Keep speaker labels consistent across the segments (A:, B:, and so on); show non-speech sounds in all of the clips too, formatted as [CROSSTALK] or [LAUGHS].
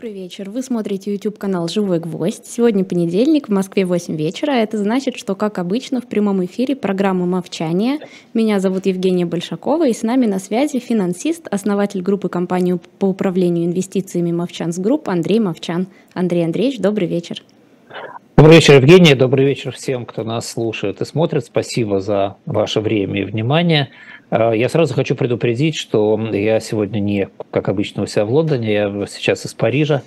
A: Добрый вечер. Вы смотрите YouTube-канал «Живой гвоздь». Сегодня понедельник, в Москве 8 вечера. Это значит, что, как обычно, в прямом эфире программа «Мовчание». Меня зовут Евгения Большакова, и с нами на связи финансист, основатель группы компании по управлению инвестициями «Movchan's Group» Андрей Мовчан. Андрей Андреевич, добрый вечер.
B: Добрый вечер, Евгения. Добрый вечер всем, кто нас слушает и смотрит. Спасибо за ваше время и внимание. А, я сразу хочу предупредить, что я сегодня не, как обычно, у себя в Лондоне, я сейчас из Парижа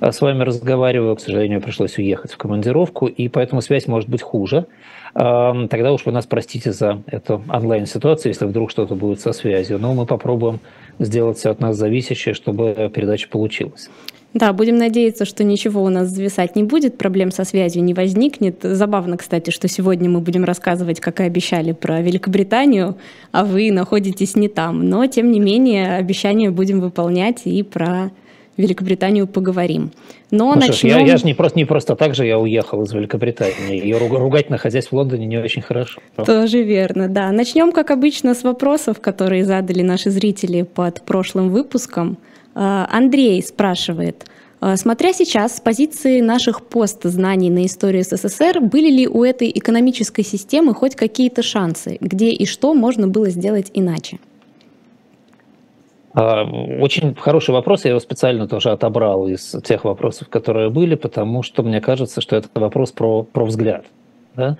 B: а, с вами разговариваю. К сожалению, пришлось уехать в командировку, и поэтому связь может быть хуже. А, тогда уж вы нас простите за эту онлайн-ситуацию, если вдруг что-то будет со связью. Но мы попробуем сделать все от нас зависящее, чтобы передача получилась.
A: Да, будем надеяться, что ничего у нас зависать не будет, проблем со связью не возникнет. Забавно, кстати, что сегодня мы будем рассказывать, как и обещали, про Великобританию, а вы находитесь не там. Но, тем не менее, обещания будем выполнять и про Великобританию поговорим. Но ну, начнем...
B: я, я же не просто, не просто так же я уехал из Великобритании. Ее ругать, находясь в Лондоне, не очень хорошо.
A: Тоже верно, да. Начнем, как обычно, с вопросов, которые задали наши зрители под прошлым выпуском. А, Андрей спрашивает, а, смотря сейчас с позиции наших постзнаний на историю СССР, были ли у этой экономической системы хоть какие-то шансы, где и что можно было сделать иначе?
B: А, очень хороший вопрос, я его специально тоже отобрал из тех вопросов, которые были, потому что мне кажется, что это вопрос про, про взгляд. Да?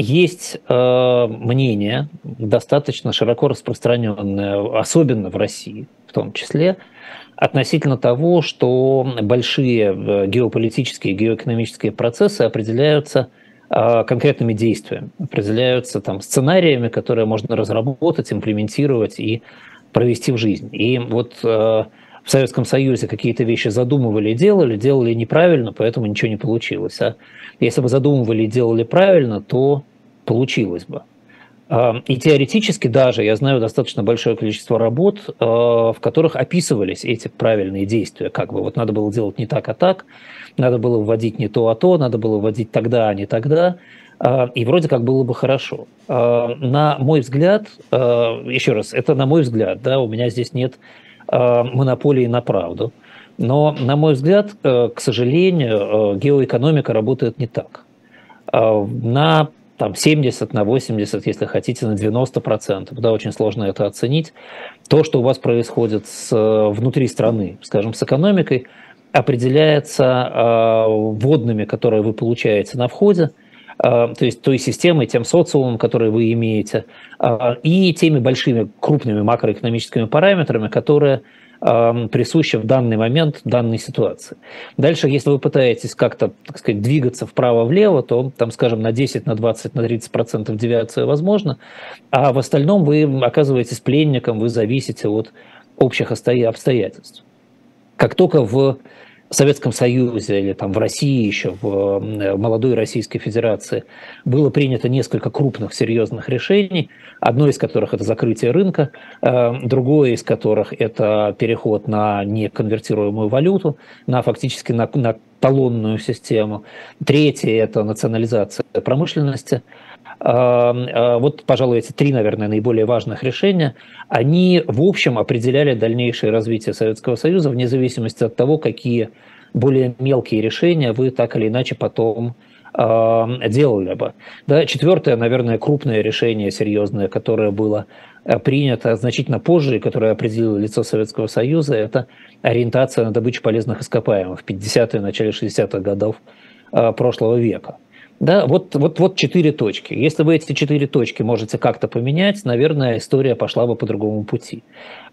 B: Есть э, мнение, достаточно широко распространенное, особенно в России в том числе, относительно того, что большие э, геополитические, геоэкономические процессы определяются э, конкретными действиями, определяются там сценариями, которые можно разработать, имплементировать и провести в жизнь. И вот э, в Советском Союзе какие-то вещи задумывали и делали, делали неправильно, поэтому ничего не получилось. А если бы задумывали и делали правильно, то получилось бы. А, и теоретически даже я знаю достаточно большое количество работ, а, в которых описывались эти правильные действия. Как бы вот надо было делать не так, а так, надо было вводить не то, а то, надо было вводить тогда, а не тогда. А, и вроде как было бы хорошо. На мой взгляд, еще раз, это на мой взгляд, да, у меня здесь нет монополии на правду. Но, на мой взгляд, к сожалению, геоэкономика работает не так. На там 70 на 80, если хотите, на 90 процентов. Да, очень сложно это оценить. То, что у вас происходит с, внутри страны, скажем, с экономикой, определяется э, вводными, которые вы получаете на входе, э, то есть той системой, тем социумом, который вы имеете, э, и теми большими крупными макроэкономическими параметрами, которые присуща в данный момент данной ситуации. Дальше, если вы пытаетесь как-то, так сказать, двигаться вправо-влево, то, там, скажем, на 10, на 20, на 30 процентов девиация возможна, а в остальном вы оказываетесь пленником, вы зависите от общих обстоятельств. Как только в Советском Союзе или там в России еще, в молодой Российской Федерации, было принято несколько крупных серьезных решений, одно из которых это закрытие рынка, э, другое из которых это переход на неконвертируемую валюту, на фактически на, на талонную систему, третье это национализация промышленности, э, вот, пожалуй, эти три, наверное, наиболее важных решения, они, в общем, определяли дальнейшее развитие Советского Союза вне зависимости от того, какие более мелкие решения вы так или иначе потом делали бы. Да, четвертое, наверное, крупное решение серьезное, которое было принято значительно позже и которое определило лицо Советского Союза, это ориентация на добычу полезных ископаемых в 50-е, начале 60-х годов э, прошлого века. Да, вот, вот, вот четыре точки. Если вы эти четыре точки можете как-то поменять, наверное, история пошла бы по другому пути.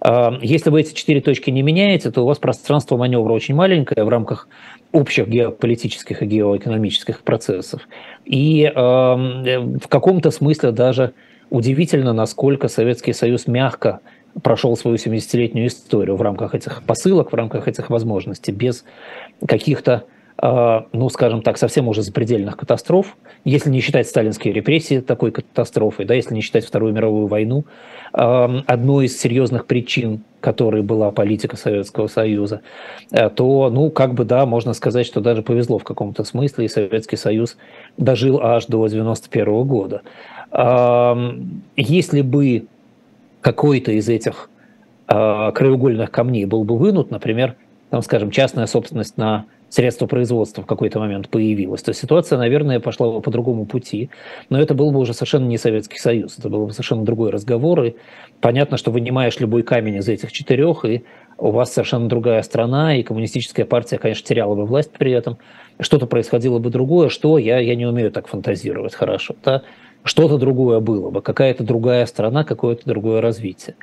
B: А, если вы эти четыре точки не меняете, то у вас пространство маневра очень маленькое в рамках общих геополитических и геоэкономических процессов. И в каком-то смысле даже удивительно, насколько Советский Союз мягко прошел свою 70-летнюю историю в рамках этих посылок, в рамках этих возможностей, без каких-то а, ну, скажем так, совсем уже запредельных катастроф, если не считать сталинские репрессии такой катастрофой, да, если не считать Вторую мировую войну, одной из серьезных причин, которой была политика Советского Союза, э, то, ну, как бы, да, можно сказать, что даже повезло в каком-то смысле, и Советский Союз дожил аж до 91 года. Если бы какой-то из этих а, краеугольных камней был бы вынут, например, там, скажем, частная собственность на средства производства в какой-то момент появилась, то ситуация, наверное, пошла бы по другому пути. Но это был бы уже совершенно не Советский Союз, это был бы совершенно другой разговор. И понятно, что вынимаешь любой камень из этих четырех, и у вас совершенно другая страна, и коммунистическая партия, конечно, теряла бы власть при этом. Что-то происходило бы другое, что я, я не умею так фантазировать хорошо. Да? Что-то другое было бы, какая-то другая страна, какое-то другое развитие.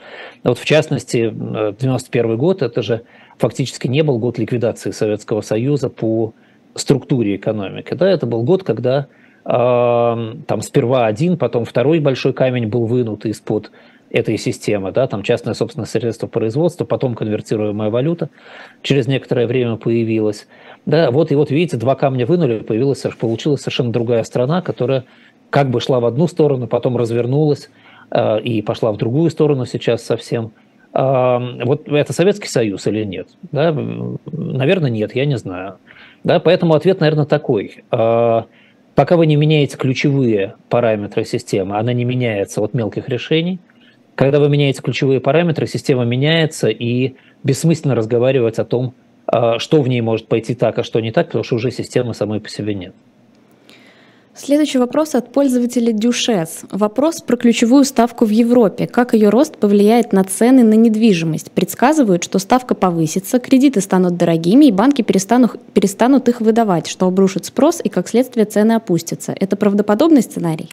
B: Вот в частности, 91 год, это же фактически не был год ликвидации Советского Союза по структуре экономики. Да, это был год, когда э, там сперва один, потом второй большой камень был вынут из-под этой системы, да, там частное собственное средство производства, потом конвертируемая валюта через некоторое время появилась. Да, вот и вот видите, два камня вынули, появилась, получилась совершенно другая страна, которая как бы шла в одну сторону, потом развернулась э, и пошла в другую сторону сейчас совсем. Э, вот это Советский Союз или нет? Да? Наверное, нет, я не знаю. Да? Поэтому ответ, наверное, такой. Э, пока вы не меняете ключевые параметры системы, она не меняется от мелких решений. Когда вы меняете ключевые параметры, система меняется, и бессмысленно разговаривать о том, что в ней может пойти так, а что не так, потому что уже системы самой по себе нет.
A: Следующий вопрос от пользователя Дюшес. Вопрос про ключевую ставку в Европе. Как ее рост повлияет на цены на недвижимость? Предсказывают, что ставка повысится, кредиты станут дорогими, и банки перестанут, перестанут их выдавать, что обрушит спрос, и как следствие цены опустятся. Это правдоподобный сценарий?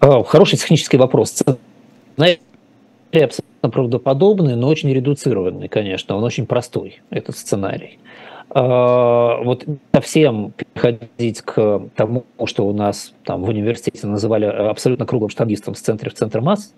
B: А, хороший технический вопрос. Сценарий абсолютно правдоподобный, но очень редуцированный, конечно. Он очень простой, этот сценарий. А, вот совсем переходить к тому, что у нас там в университете называли абсолютно круглым штангистом с центра в центр масс,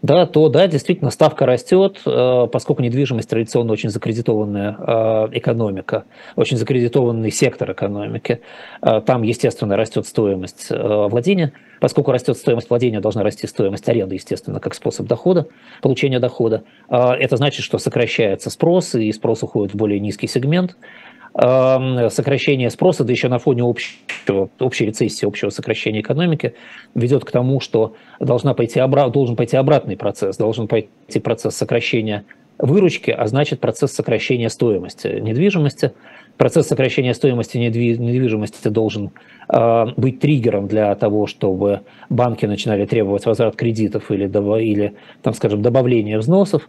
B: да, то да, действительно ставка растет, а, поскольку недвижимость традиционно очень закредитованная а, экономика, очень закредитованный сектор экономики. Там, естественно, растет стоимость владения, поскольку растет стоимость владения, должна расти стоимость аренды, естественно, как способ дохода, получения дохода. Это значит, что сокращается спрос, и спрос уходит в более низкий сегмент, сокращение спроса, да еще на фоне общего, общей рецессии, общего сокращения экономики, ведет к тому, что должна пойти обра- должен пойти обратный процесс, должен пойти процесс сокращения выручки, а значит процесс сокращения стоимости недвижимости. Процесс сокращения стоимости недвижимости должен э, быть триггером для того, чтобы банки начинали требовать возврат кредитов или, или там, скажем, добавление взносов.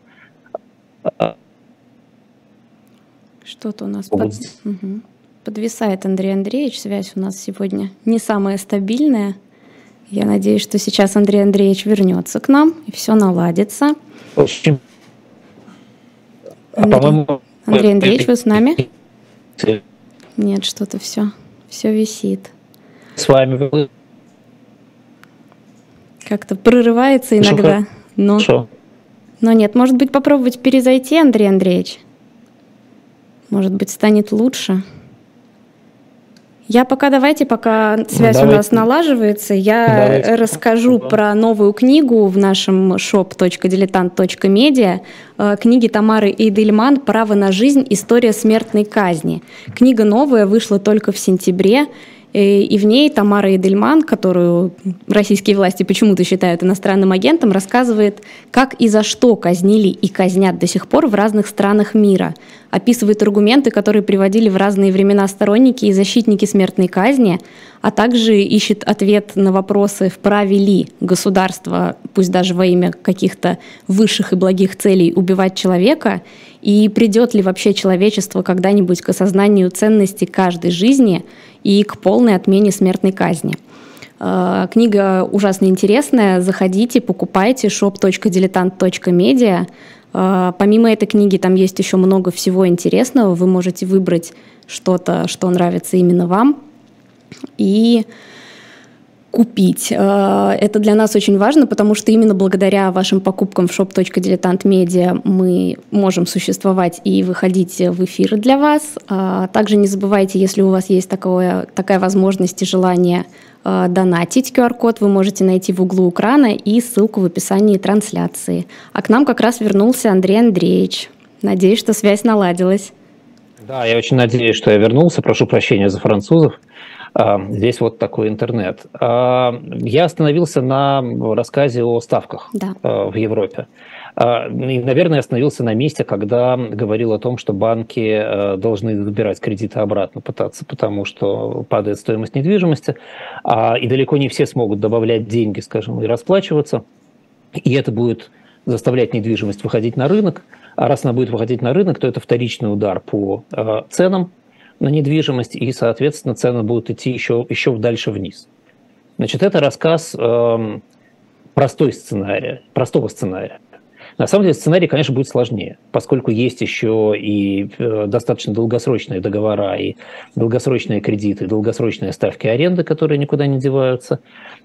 A: Что-то у нас под... угу. подвисает Андрей Андреевич. Связь у нас сегодня не самая стабильная. Я надеюсь, что сейчас Андрей Андреевич вернется к нам и все наладится. Очень. Андрей, по-моему, Андрей Андреевич, вы с нами? Нет, что-то все, все висит.
B: С вами.
A: Как-то прорывается иногда. Но... Хорошо. Но нет, может быть, попробовать перезайти, Андрей Андреевич? Может быть, станет лучше. Я пока давайте, пока связь давайте. у нас налаживается, я давайте. расскажу да. про новую книгу в нашем shop.diletant.media. Э, книги Тамары Эйдельман «Право на жизнь. История смертной казни». Книга новая, вышла только в сентябре. Э, и в ней Тамара Эдельман, которую российские власти почему-то считают иностранным агентом, рассказывает, как и за что казнили и казнят до сих пор в разных странах мира. Описывает аргументы, которые приводили в разные времена сторонники и защитники смертной казни, а также ищет ответ на вопросы, вправе ли государство, пусть даже во имя каких-то высших и благих целей, убивать человека, и придет ли вообще человечество когда-нибудь к осознанию ценности каждой жизни и к полной отмене смертной казни. Э, книга ужасно интересная. Заходите, покупайте shop.diletant.media. Э, помимо этой книги там есть еще много всего интересного. Вы можете выбрать что-то, что нравится именно вам. И купить. Э, это для нас очень важно, потому что именно благодаря вашим покупкам в shop.diletantmedia мы можем существовать и выходить в эфир для вас. А также не забывайте, если у вас есть такое, такая возможность и желание э, донатить QR-код, вы можете найти в углу экрана и ссылку в описании трансляции. А к нам как раз вернулся Андрей Андреевич. Надеюсь, что связь наладилась.
B: Да, я очень надеюсь, что я вернулся. Прошу прощения за французов. А, здесь вот такой интернет. А, я остановился на рассказе о ставках да. А, в Европе. И, наверное, остановился на месте, когда говорил о том, что банки должны забирать кредиты обратно, пытаться, потому что падает стоимость недвижимости, и далеко не все смогут добавлять деньги, скажем, и расплачиваться. И это будет заставлять недвижимость выходить на рынок. А раз она будет выходить на рынок, то это вторичный удар по ценам на недвижимость, и, соответственно, цены будут идти еще, еще дальше вниз. Значит, это рассказ э, простой сценария, простого сценария. На самом деле сценарий, конечно, будет сложнее, поскольку есть еще и э, достаточно долгосрочные договора, и долгосрочные кредиты, долгосрочные ставки аренды, которые никуда не деваются.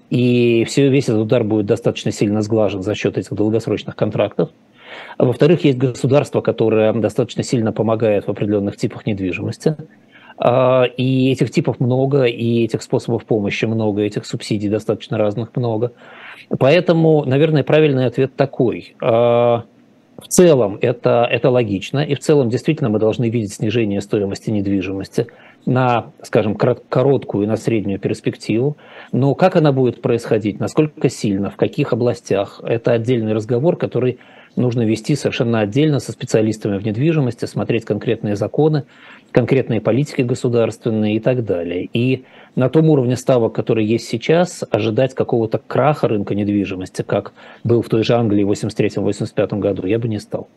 B: И все, весь этот удар будет достаточно сильно сглажен за счет этих долгосрочных контрактов. А во-вторых, есть государство, которое достаточно сильно помогает в определенных типах недвижимости. А, и этих типов много, и этих способов помощи много, этих субсидий достаточно разных много. Поэтому, наверное, правильный ответ такой. А, в целом это, это логично, и в целом действительно мы должны видеть снижение стоимости недвижимости на, скажем, короткую и на среднюю перспективу. Но как она будет происходить, насколько сильно, в каких областях, это отдельный разговор, который нужно вести совершенно отдельно со специалистами в недвижимости, смотреть конкретные законы, конкретные политики государственные и так далее. И на том уровне ставок, который есть сейчас, ожидать какого-то краха рынка недвижимости, как был в той же Англии в 83-85 году, я бы не стал.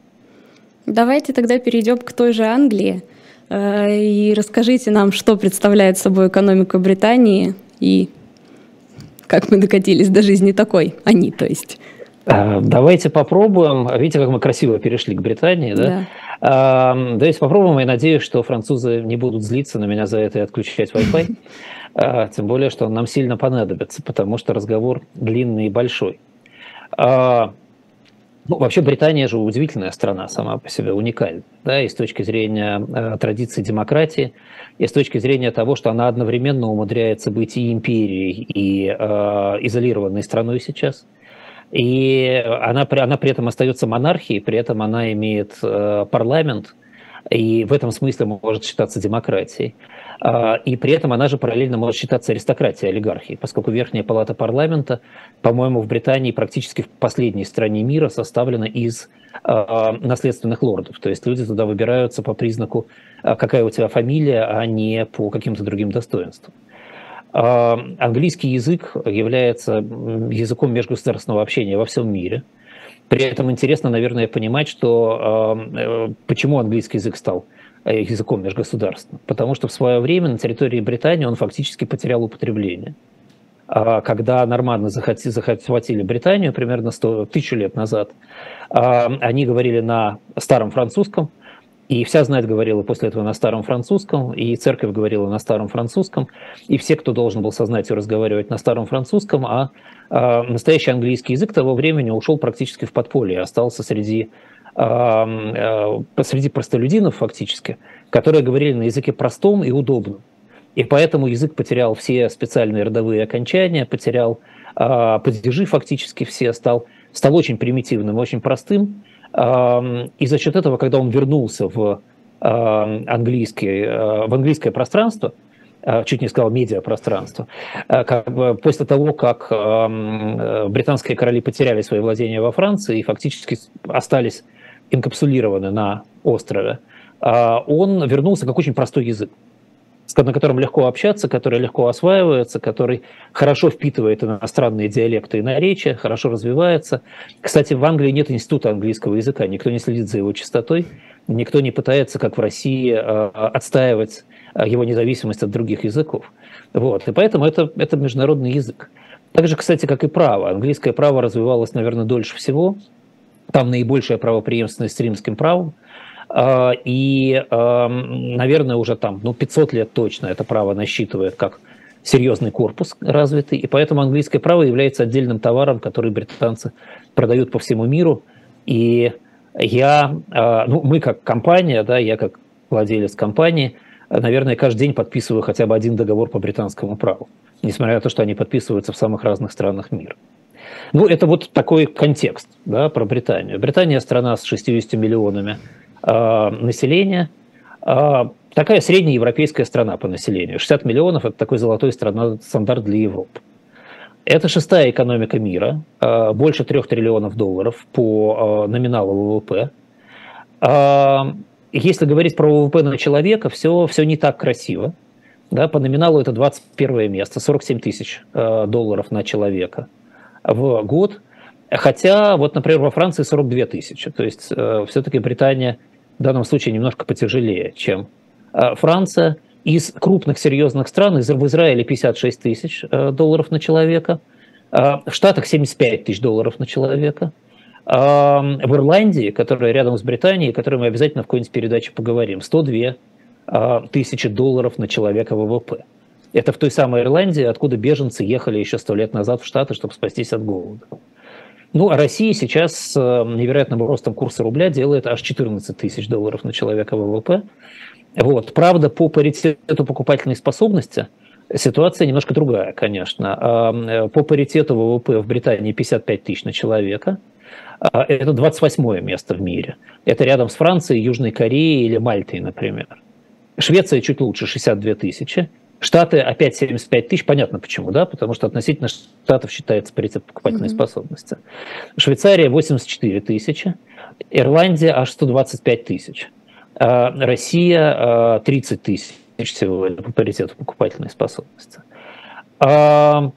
A: Давайте тогда перейдем к той же Англии э, и расскажите нам, что представляет собой экономика Британии и как мы докатились до жизни такой, они, то есть.
B: Э, давайте попробуем. Видите, как мы красиво перешли к Британии, да? да. Давайте попробуем. Я надеюсь, что французы не будут злиться на меня за это и отключать Wi-Fi. А, тем более, что он нам сильно понадобится, потому что разговор длинный и большой. А, ну, вообще Британия же удивительная страна сама по себе, уникальная, да, и с точки зрения э, традиции демократии, и с точки зрения того, что она одновременно умудряется быть и империей, и э, изолированной страной сейчас – и она, она при этом остается монархией, при этом она имеет э, парламент, и в этом смысле может считаться демократией. А, и при этом она же параллельно может считаться аристократией, олигархией, поскольку Верхняя палата парламента, по-моему, в Британии практически в последней стране мира составлена из а, наследственных лордов. То есть люди туда выбираются по признаку, а, какая у тебя фамилия, а не по каким-то другим достоинствам. А, английский язык является языком межгосударственного общения во всем мире. При этом интересно, наверное, понимать, что а, э, почему английский язык стал э, языком межгосударственным. Потому что в свое время на территории Британии он фактически потерял употребление. А когда норманны захватили Британию примерно 100, тысячу лет назад, они говорили на старом французском – и вся знать говорила после этого на старом французском, и церковь говорила на старом французском, и все, кто должен был со знатью разговаривать на старом французском, а, а настоящий английский язык того времени ушел практически в подполье, остался среди, а, а, среди простолюдинов фактически, которые говорили на языке простом и удобном. И поэтому язык потерял все специальные родовые окончания, потерял а, падежи фактически все, стал, стал очень примитивным, очень простым, и за счет этого, когда он вернулся в, английский, э, в английское пространство, э, чуть не сказал медиапространство, э, как бы после того, как британские короли потеряли свои владения во Франции и фактически остались инкапсулированы на острове, он вернулся как очень простой язык на котором легко общаться, который легко осваивается, который хорошо впитывает иностранные диалекты и наречия, хорошо развивается. Кстати, в Англии нет института английского языка, никто не следит за его чистотой, никто не пытается, как в России, а, отстаивать а, его независимость от других языков. Вот. И поэтому это, это международный язык. Так же, кстати, как и право. Английское право развивалось, наверное, дольше всего. Там наибольшая правопреемственность с римским правом. А, и, наверное, уже там, ну, 500 лет точно это право насчитывает как серьезный корпус развитый, и поэтому английское право является отдельным товаром, который британцы продают по всему миру. И я, а, ну, мы как компания, да, я как владелец компании, наверное, каждый день подписываю хотя бы один договор по британскому праву, несмотря на то, что они подписываются в самых разных странах мира. Ну, это вот такой контекст да, про Британию. Британия страна с 60 миллионами населения. Э, такая средняя европейская страна по населению. 60 миллионов – это такой золотой страна, стандарт для Европы. Это шестая экономика мира, больше трех триллионов долларов по номиналу ВВП. Если говорить про ВВП на человека, все, все не так красиво. Да, по номиналу это 21 место, 47 тысяч долларов на человека в год. Хотя, вот, например, во Франции 42 тысячи. То есть все-таки Британия в данном случае немножко потяжелее, чем Франция – из крупных серьезных стран, из, в Израиле 56 тысяч э, долларов на человека, в Штатах 75 тысяч долларов на человека, в Ирландии, которая рядом с Британией, о которой мы обязательно в какой-нибудь передаче поговорим, 102 тысячи долларов на человека ВВП. Это в той самой Ирландии, откуда беженцы ехали еще сто лет назад в Штаты, чтобы спастись от голода. Ну, а Россия сейчас с невероятным ростом курса рубля делает аж 14 тысяч долларов на человека ВВП. Вот. Правда, по паритету покупательной способности ситуация немножко другая, конечно. А, по паритету ВВП в Британии 55 тысяч на человека. А, это 28 место в мире. Это рядом с Францией, Южной Кореей или Мальтой, например. Швеция чуть лучше, 62 тысячи. Штаты опять 75 тысяч, понятно почему, да, потому что относительно штатов считается паритет покупательной mm-hmm. способности. Швейцария 84 тысячи, Ирландия аж 125 тысяч. А Россия 30 а, тысяч всего по паритету покупательной способности. А,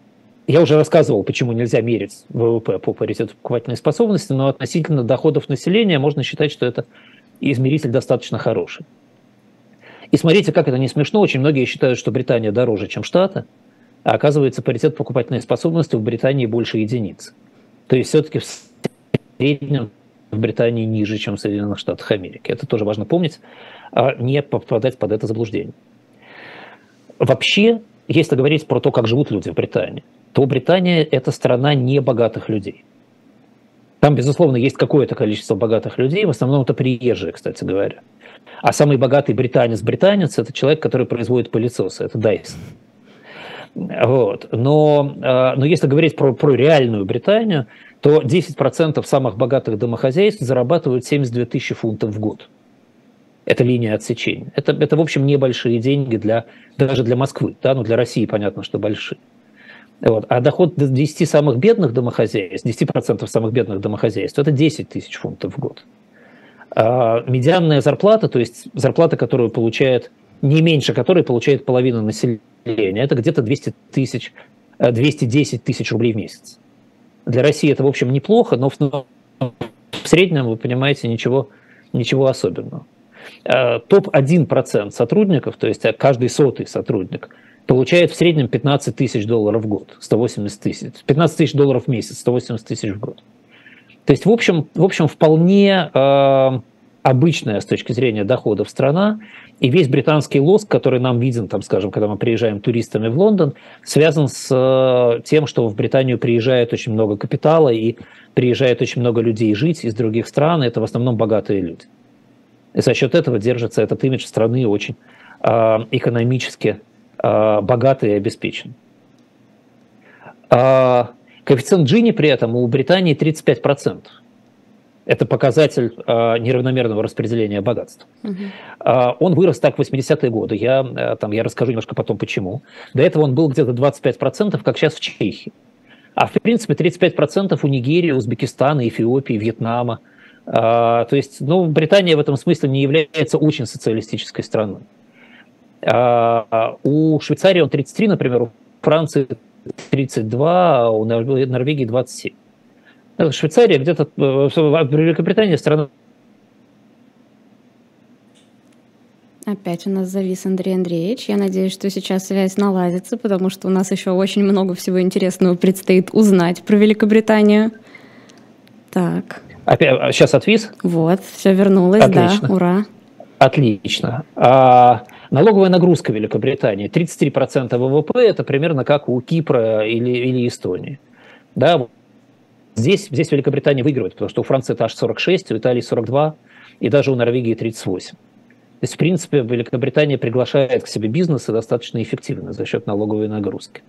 B: я уже рассказывал, почему нельзя мерить ВВП по паритету покупательной способности, но относительно доходов населения можно считать, что это измеритель достаточно хороший. И смотрите, как это не смешно, очень многие считают, что Британия дороже, чем Штаты, а оказывается паритет покупательной способности в Британии больше единиц. То есть все-таки в среднем в Британии ниже, чем в Соединенных Штатах Америки. Это тоже важно помнить, а не попадать под это заблуждение. Вообще, если говорить про то, как живут люди в Британии, то Британия – это страна небогатых людей. Там, безусловно, есть какое-то количество богатых людей, в основном это приезжие, кстати говоря. А самый богатый британец-британец – это человек, который производит пылесосы, это Дайсон. Вот. Но, а, но если говорить про, про реальную Британию, то 10% самых богатых домохозяйств зарабатывают 72 тысячи фунтов в год. Это линия отсечения. Это, это в общем, небольшие деньги для, даже для Москвы. Да? Ну, для России понятно, что большие. Вот. А доход 10 самых бедных домохозяйств, 10% самых бедных домохозяйств, это 10 тысяч фунтов в год. А медианная зарплата, то есть зарплата, которую получает, не меньше которой получает половина населения, это где-то 200 тысяч, 210 тысяч рублей в месяц. Для России это, в общем, неплохо, но в, в среднем, вы понимаете, ничего, ничего особенного. Э, Топ-1% сотрудников, то есть каждый сотый сотрудник, получает в среднем 15 тысяч долларов в год, 180 тысяч, 15 тысяч долларов в месяц, 180 тысяч в год. То есть, в общем, в общем вполне э, обычная с точки зрения доходов страна, и весь британский лоск, который нам виден, там, скажем, когда мы приезжаем туристами в Лондон, связан с э, тем, что в Британию приезжает очень много капитала и приезжает очень много людей жить из других стран, и это в основном богатые люди. И за счет этого держится этот имидж страны очень э, экономически э, богатой и обеспеченной. Коэффициент Джини при этом у Британии 35%. Это показатель э, неравномерного распределения богатств. Угу. Э, он вырос так в 80-е годы. Я, э, там, я расскажу немножко потом, почему. До этого он был где-то 25%, как сейчас в Чехии. А в принципе 35% у Нигерии, Узбекистана, Эфиопии, Вьетнама. Э, то есть ну, Британия в этом смысле не является очень социалистической страной. Э, у Швейцарии он 33, например, у Франции 32, а у Норвегии 27. Швейцария где-то, э, Великобритания страна
A: Опять у нас завис Андрей Андреевич. Я надеюсь, что сейчас связь наладится, потому что у нас еще очень много всего интересного предстоит узнать про Великобританию. Так.
B: Опять, сейчас отвис?
A: Вот, все вернулось, Отлично. да, ура.
B: Отлично. А, налоговая нагрузка Великобритании 33% ВВП это примерно как у Кипра или, или Эстонии. Да, Здесь, здесь Великобритания выигрывает, потому что у Франции это аж 46, у Италии 42, и даже у Норвегии 38. То есть, в принципе, Великобритания приглашает к себе бизнесы достаточно эффективно за счет налоговой нагрузки.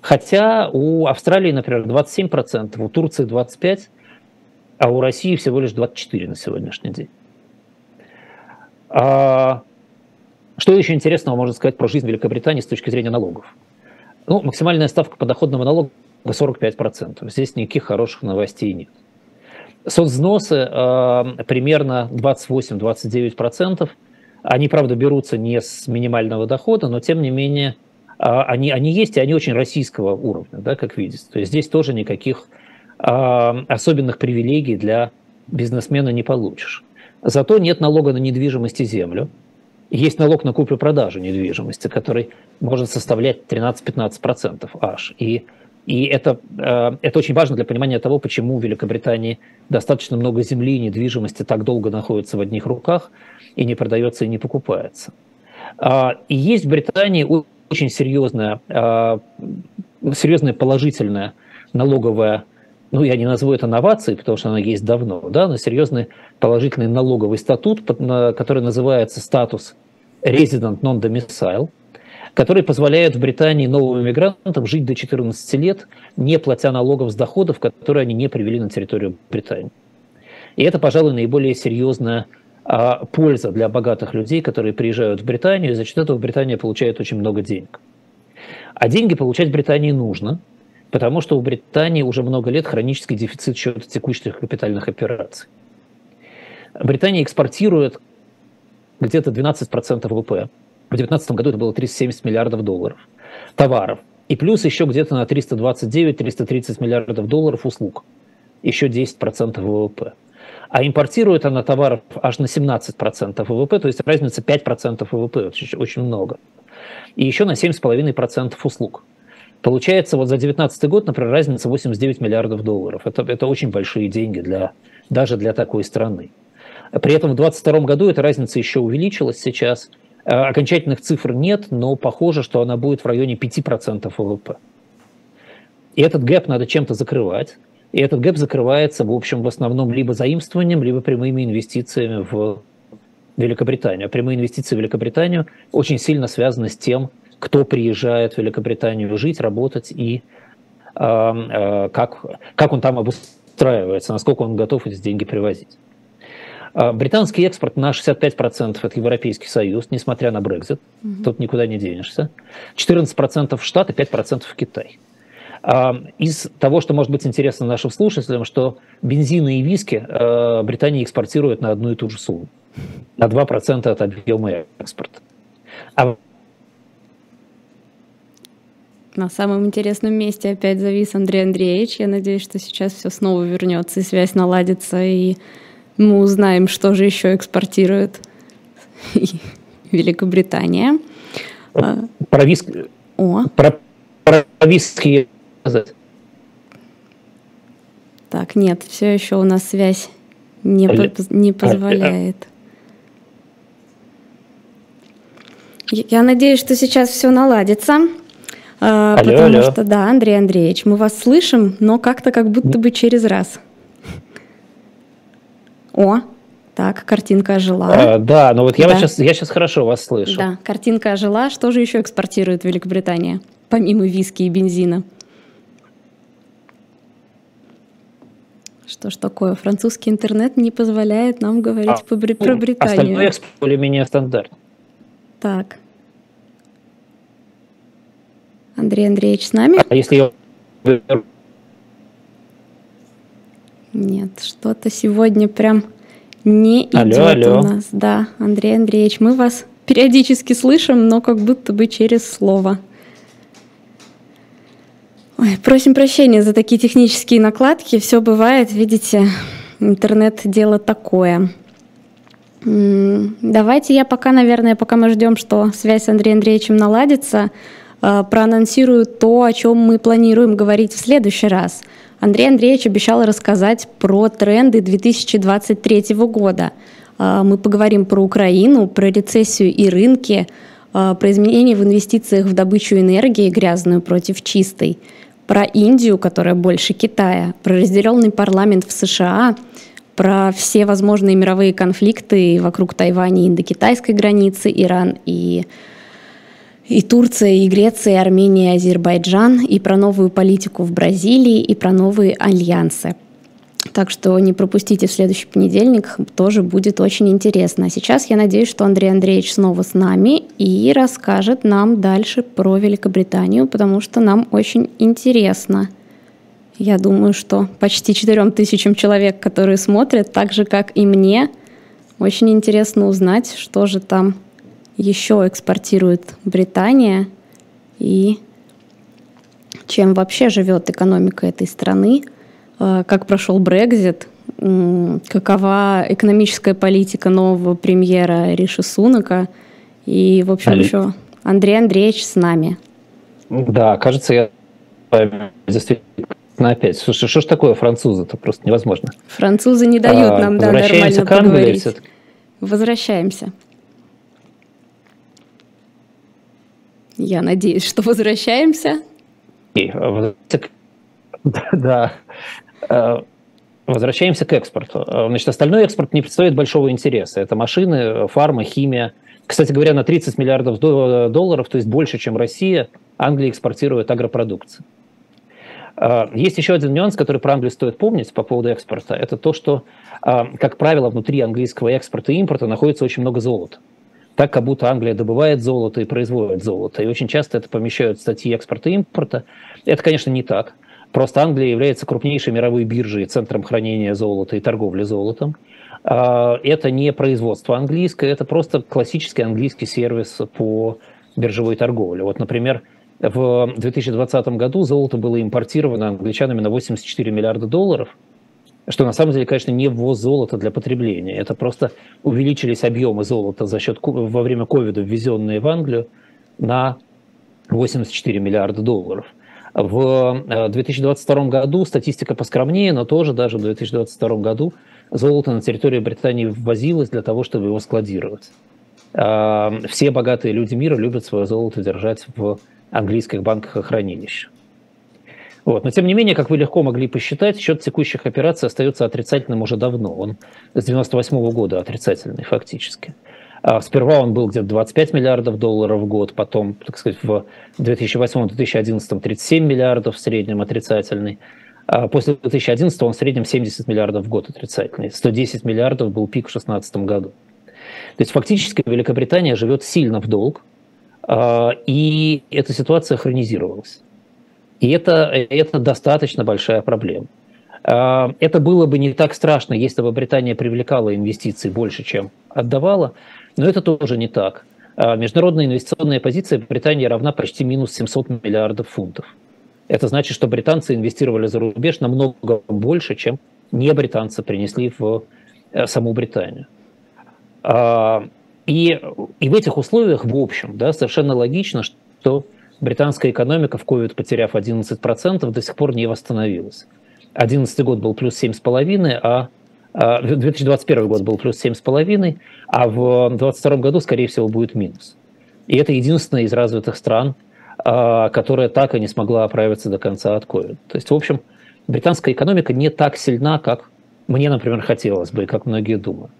B: Хотя у Австралии, например, 27%, у Турции 25%, а у России всего лишь 24% на сегодняшний день. А что еще интересного можно сказать про жизнь Великобритании с точки зрения налогов? Ну, максимальная ставка подоходного налога 45%. Здесь никаких хороших новостей нет. Соцвзносы э, примерно 28-29%. Они, правда, берутся не с минимального дохода, но тем не менее э, они, они есть, и они очень российского уровня, да, как видите. То есть здесь тоже никаких э, особенных привилегий для бизнесмена не получишь. Зато нет налога на недвижимость и землю. Есть налог на куплю-продажу недвижимости, который может составлять 13-15% аж. И и это, э, это очень важно для понимания того, почему в Великобритании достаточно много земли и недвижимости так долго находится в одних руках и не продается и не покупается. А, и есть в Британии очень серьезная, а, серьезная положительная налоговая, ну я не назову это новацией, потому что она есть давно, да, но серьезный положительный налоговый статут, который называется статус Resident Non-Domicile – который позволяет в Британии новым иммигрантам жить до 14 лет, не платя налогов с доходов, которые они не привели на территорию Британии. И это, пожалуй, наиболее серьезная а, польза для богатых людей, которые приезжают в Британию, и за счет этого Британия получает очень много денег. А деньги получать Британии нужно, потому что у Британии уже много лет хронический дефицит счета текущих капитальных операций. Британия экспортирует где-то 12% ВВП в 2019 году это было 370 миллиардов долларов товаров. И плюс еще где-то на 329-330 миллиардов долларов услуг. Еще 10% ВВП. А импортирует она товаров аж на 17% ВВП, то есть разница 5% ВВП, очень, очень много. И еще на 7,5% услуг. Получается, вот за 2019 год, например, разница 89 миллиардов долларов. Это, это очень большие деньги для, даже для такой страны. При этом в 2022 году эта разница еще увеличилась сейчас – Э, окончательных цифр нет, но похоже, что она будет в районе 5% ВВП. И этот gap надо чем-то закрывать. И этот gap закрывается, в общем, в основном либо заимствованием, либо прямыми инвестициями в Великобританию. А прямые инвестиции в Великобританию очень сильно связаны с тем, кто приезжает в Великобританию жить, работать и э, э, как, как он там обустраивается, насколько он готов эти деньги привозить. А, британский экспорт на 65% это Европейский Союз, несмотря на Брекзит. Угу. Тут никуда не денешься. 14% в Штаты, 5% в Китай. А, из того, что может быть интересно нашим слушателям, что бензины и виски а, Британия экспортирует на одну и ту же сумму. На 2% от объема экспорта. А
A: на самом интересном месте опять завис Андрей Андреевич. Я надеюсь, что сейчас все снова вернется, и связь наладится, и мы узнаем, что же еще экспортирует [LAUGHS] Великобритания.
B: А, про виски. О. Про, про виски
A: Так, нет, все еще у нас связь не, по, не позволяет. Я надеюсь, что сейчас все наладится. А, алло, потому алло. что, да, Андрей Андреевич, мы вас слышим, но как-то как будто бы через раз. О, так, картинка ожила.
B: А, да, но вот я, да. сейчас, я сейчас хорошо вас слышу.
A: Да, картинка ожила. Что же еще экспортирует Великобритания, помимо виски и бензина? Что ж такое? Французский интернет не позволяет нам говорить а, по, про ну, Британию.
B: Остальной экспорт более-менее стандарт.
A: Так. Андрей Андреевич с нами?
B: А если я
A: нет, что-то сегодня прям не идет алло, алло. у нас. Да, Андрей Андреевич, мы вас периодически слышим, но как будто бы через слово. Ой, просим прощения за такие технические накладки. Все бывает, видите, интернет дело такое. Давайте я пока, наверное, пока мы ждем, что связь с Андреем Андреевичем наладится, проанонсирую то, о чем мы планируем говорить в следующий раз – Андрей Андреевич обещал рассказать про тренды 2023 года. А, мы поговорим про Украину, про рецессию и рынки, а, про изменения в инвестициях в добычу энергии, грязную против чистой, про Индию, которая больше Китая, про разделенный парламент в США, про все возможные мировые конфликты вокруг Тайваня и индокитайской границы, Иран и и Турция, и Греция, и Армения, и Азербайджан, и про новую политику в Бразилии, и про новые альянсы. Так что не пропустите в следующий понедельник, тоже будет очень интересно. А сейчас я надеюсь, что Андрей Андреевич снова с нами и расскажет нам дальше про Великобританию, потому что нам очень интересно. Я думаю, что почти 4 тысячам человек, которые смотрят, так же, как и мне, очень интересно узнать, что же там еще экспортирует Британия и чем вообще живет экономика этой страны, э, как прошел Брекзит, какова экономическая политика нового премьера Риши Сунака и, в общем, еще Андрей Андреевич с нами.
B: Да, кажется, я действительно опять. Слушай, что ж такое французы? Это просто невозможно.
A: Французы не дают а, нам да, нормально поговорить. Возвращаемся. Я надеюсь, что возвращаемся. [LAUGHS]
B: Да. А, возвращаемся к экспорту. А, значит, остальной экспорт не представляет большого интереса. Это машины, фарма, химия. Кстати говоря, на 30 миллиардов долларов, то есть больше, чем Россия, Англия экспортирует агропродукцию. Есть еще один нюанс, который про Англию стоит помнить по поводу экспорта. Это то, что, как правило, внутри английского экспорта и импорта находится очень много золота так, как будто Англия добывает золото и производит золото. И очень часто это помещают в статьи экспорта и импорта. Это, конечно, не так. Просто Англия является крупнейшей мировой биржей, центром хранения золота и торговли золотом. А, это не производство английское, это просто классический английский сервис по биржевой торговле. Вот, например, в 2020 году золото было импортировано англичанами на 84 миллиарда долларов – что на самом деле, конечно, не ввоз золота для потребления. Это просто увеличились объемы золота за счет во время ковида, ввезенные в Англию, на 84 миллиарда долларов. В 2022 э, году статистика поскромнее, но тоже даже в 2022 году золото на территории Британии ввозилось для того, чтобы его складировать. А, все богатые люди мира любят свое золото держать в английских банках и хранилищах. Вот. Но тем не менее, как вы легко могли посчитать, счет текущих операций остается отрицательным уже давно. Он с 98 -го года отрицательный фактически. А сперва он был где-то 25 миллиардов долларов в год, потом, так сказать, в 2008-2011 37 миллиардов в среднем отрицательный. А после 2011 он в среднем 70 миллиардов в год отрицательный. 110 миллиардов был пик в 2016 году. То есть фактически Великобритания живет сильно в долг, а, и эта ситуация хронизировалась. И это, это достаточно большая проблема. А, это было бы не так страшно, если бы Британия привлекала инвестиции больше, чем отдавала, но это тоже не так. А, международная инвестиционная позиция Британии равна почти минус 700 миллиардов фунтов. Это значит, что британцы инвестировали за рубеж намного больше, чем не британцы принесли в э, саму Британию. А, и, и в этих условиях, в общем, да, совершенно логично, что британская экономика в COVID, потеряв 11%, до сих пор не восстановилась. 2011 год был плюс 7,5, а 2021 а, год был плюс 7,5, а в 2022 году, скорее всего, будет минус. И это единственная из развитых стран, а, которая так и не смогла оправиться до конца от COVID. То есть, в общем, британская экономика не так сильна, как мне, например, хотелось бы, и как многие думают.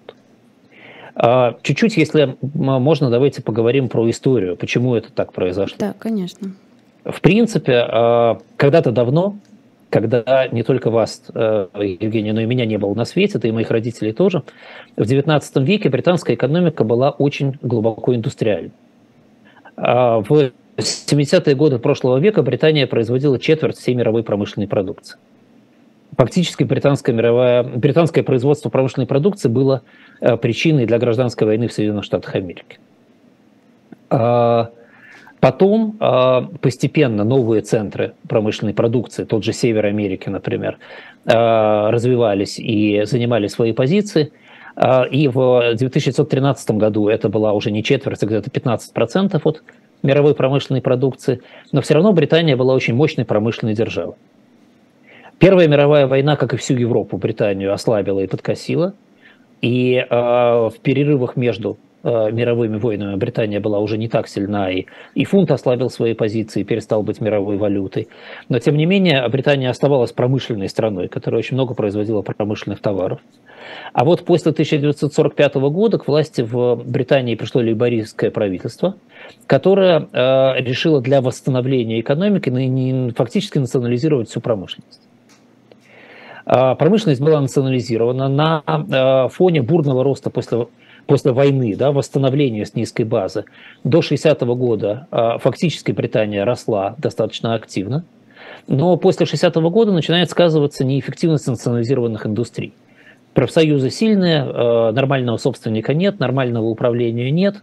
B: А, чуть-чуть, если можно, давайте поговорим про историю, почему это так произошло.
A: Да, конечно.
B: В принципе, а, когда-то давно, когда не только вас, э, Евгений, но и меня не было на свете, да и моих родителей тоже, в XIX веке британская экономика была очень глубоко индустриальной. А, в 70-е годы прошлого века Британия производила четверть всей мировой промышленной продукции фактически британское, мировое, британское производство промышленной продукции было э, причиной для гражданской войны в Соединенных Штатах Америки. А, потом а, постепенно новые центры промышленной продукции, тот же Север Америки, например, а, развивались и занимали свои позиции. И в 1913 году это была уже не четверть, а где-то 15% от мировой промышленной продукции. Но все равно Британия была очень мощной промышленной державой. Первая мировая война, как и всю Европу, Британию ослабила и подкосила. И э, в перерывах между э, мировыми войнами Британия была уже не так сильна, и, и фунт ослабил свои позиции, перестал быть мировой валютой. Но, тем не менее, Британия оставалась промышленной страной, которая очень много производила промышленных товаров. А вот после 1945 года к власти в Британии пришло лейбористское правительство, которое э, решило для восстановления экономики фактически национализировать всю промышленность. А, промышленность была национализирована на а, фоне бурного роста после, после войны, да, восстановления с низкой базы. До 60-го года а, фактически Британия росла достаточно активно. Но после 60-го года начинает сказываться неэффективность национализированных индустрий. Профсоюзы сильные, нормального собственника нет, нормального управления нет.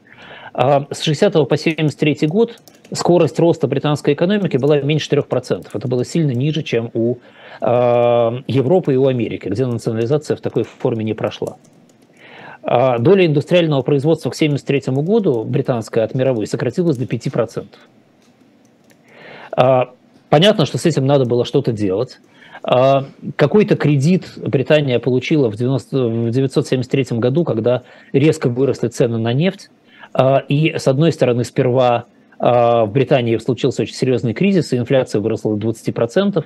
B: А с 60 по 73 год скорость роста британской экономики была меньше 3%. Это было сильно ниже, чем у Европы и у Америки, где национализация в такой форме не прошла. А доля индустриального производства к 1973 году британская от мировой сократилась до 5%. А, понятно, что с этим надо было что-то делать. А, какой-то кредит Британия получила в 1973 году, когда резко выросли цены на нефть. И, с одной стороны, сперва в Британии случился очень серьезный кризис, и инфляция выросла до 20%.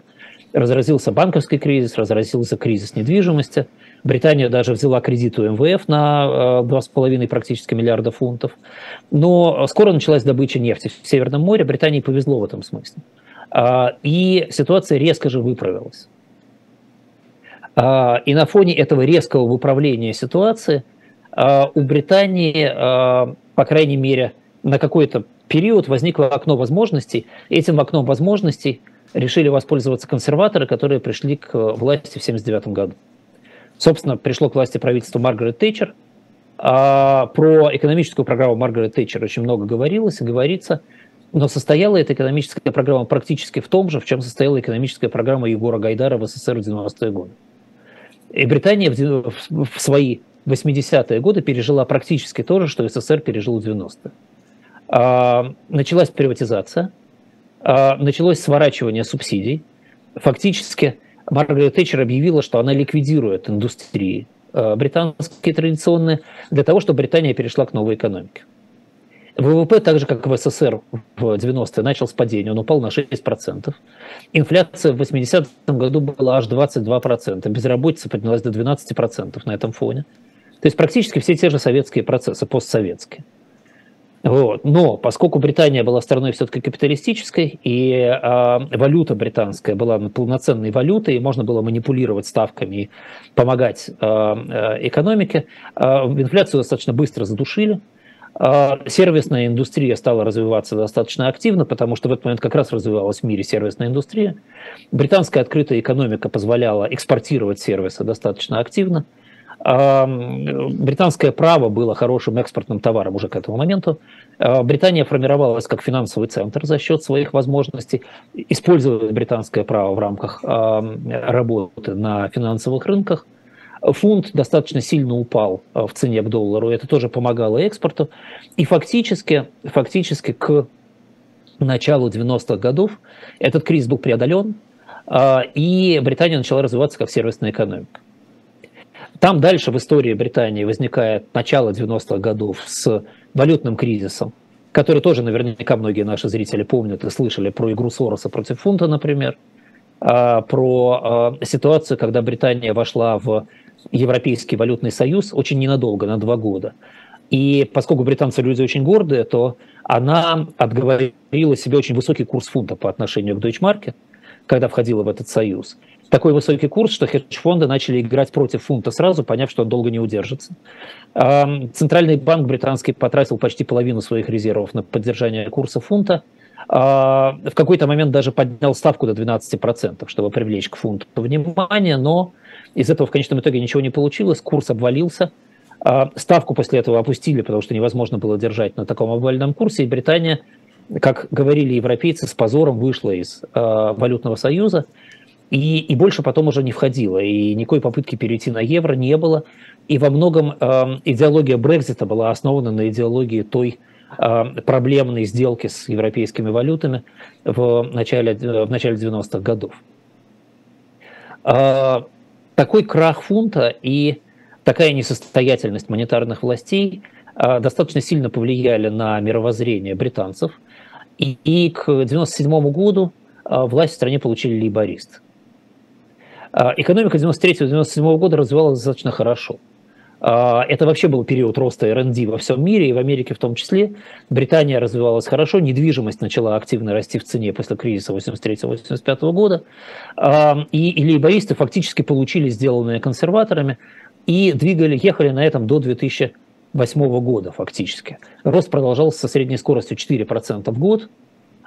B: Разразился банковский кризис, разразился кризис недвижимости – Британия даже взяла кредит у МВФ на 2,5 э, практически миллиарда фунтов. Но скоро началась добыча нефти в Северном море. Британии повезло в этом смысле. А, и ситуация резко же выправилась. А, и на фоне этого резкого выправления ситуации а, у Британии, по крайней мере, на какой-то период возникло окно возможностей. Этим окном возможностей решили воспользоваться консерваторы, которые пришли к власти в 1979 году. Собственно, пришло к власти правительство Маргарет Тэтчер. Про экономическую программу Маргарет Тэтчер очень много говорилось и говорится, но состояла эта экономическая программа практически в том же, в чем состояла экономическая программа Егора Гайдара в СССР в 90-е годы. И Британия в, в свои 80-е годы пережила практически то же, что СССР пережил в 90-е. А, началась приватизация, а, началось сворачивание субсидий. Фактически Маргарет Тэтчер объявила, что она ликвидирует индустрии э, британские традиционные для того, чтобы Британия перешла к новой экономике. ВВП, так же как в СССР в 90-е, начал с падения, он упал на 6%. Инфляция в 80-м году была аж 22%, безработица поднялась до 12% на этом фоне. То есть практически все те же советские процессы, постсоветские. Вот. Но поскольку Британия была страной все-таки капиталистической, и э, валюта британская была полноценной валютой, и можно было манипулировать ставками и помогать э, экономике, э, инфляцию достаточно быстро задушили. Э, сервисная индустрия стала развиваться достаточно активно, потому что в этот момент как раз развивалась в мире сервисная индустрия. Британская открытая экономика позволяла экспортировать сервисы достаточно активно. Британское право было хорошим экспортным товаром уже к этому моменту. А, Британия формировалась как финансовый центр за счет своих возможностей использовать британское право в рамках работы на финансовых рынках. Фунт достаточно сильно упал а, в цене к доллару, это тоже помогало экспорту. И фактически, фактически к началу 90-х годов этот кризис был преодолен, а, и Британия начала развиваться как сервисная экономика. Там дальше в истории Британии возникает начало 90-х годов с валютным кризисом, который тоже наверняка многие наши зрители помнят и слышали про игру Сороса против фунта, например, а, про ситуацию, когда Британия вошла в Европейский валютный союз очень ненадолго, на два года. И поскольку британцы люди очень гордые, то она отговорила себе очень высокий курс фунта по отношению к Deutschmark, когда входила в этот союз такой высокий курс, что хедж-фонды начали играть против фунта сразу, поняв, что он долго не удержится. Центральный банк британский потратил почти половину своих резервов на поддержание курса фунта. А, в какой-то момент даже поднял ставку до 12%, чтобы привлечь к фунту внимание, но из этого в конечном итоге ничего не получилось, курс обвалился. А, ставку после этого опустили, потому что невозможно было держать на таком обвальном курсе, и Британия, как говорили европейцы, с позором вышла из а, валютного союза и, и больше потом уже не входило, и никакой попытки перейти на евро не было. И во многом идеология Брекзита была основана на идеологии той э, проблемной сделки с европейскими валютами в начале, в начале 90-х годов. Э, такой крах фунта и такая несостоятельность монетарных властей э, достаточно сильно повлияли на мировоззрение британцев. И, и к 1997 году власть в стране получили лейбористы. А, экономика 93-97 года развивалась достаточно хорошо. А, это вообще был период роста R&D во всем мире, и в Америке в том числе. Британия развивалась хорошо, недвижимость начала активно расти в цене после кризиса 83-85 года. А, и, лейбористы фактически получили сделанное консерваторами и двигали, ехали на этом до 2008 года фактически. Рост продолжался со средней скоростью 4% в год –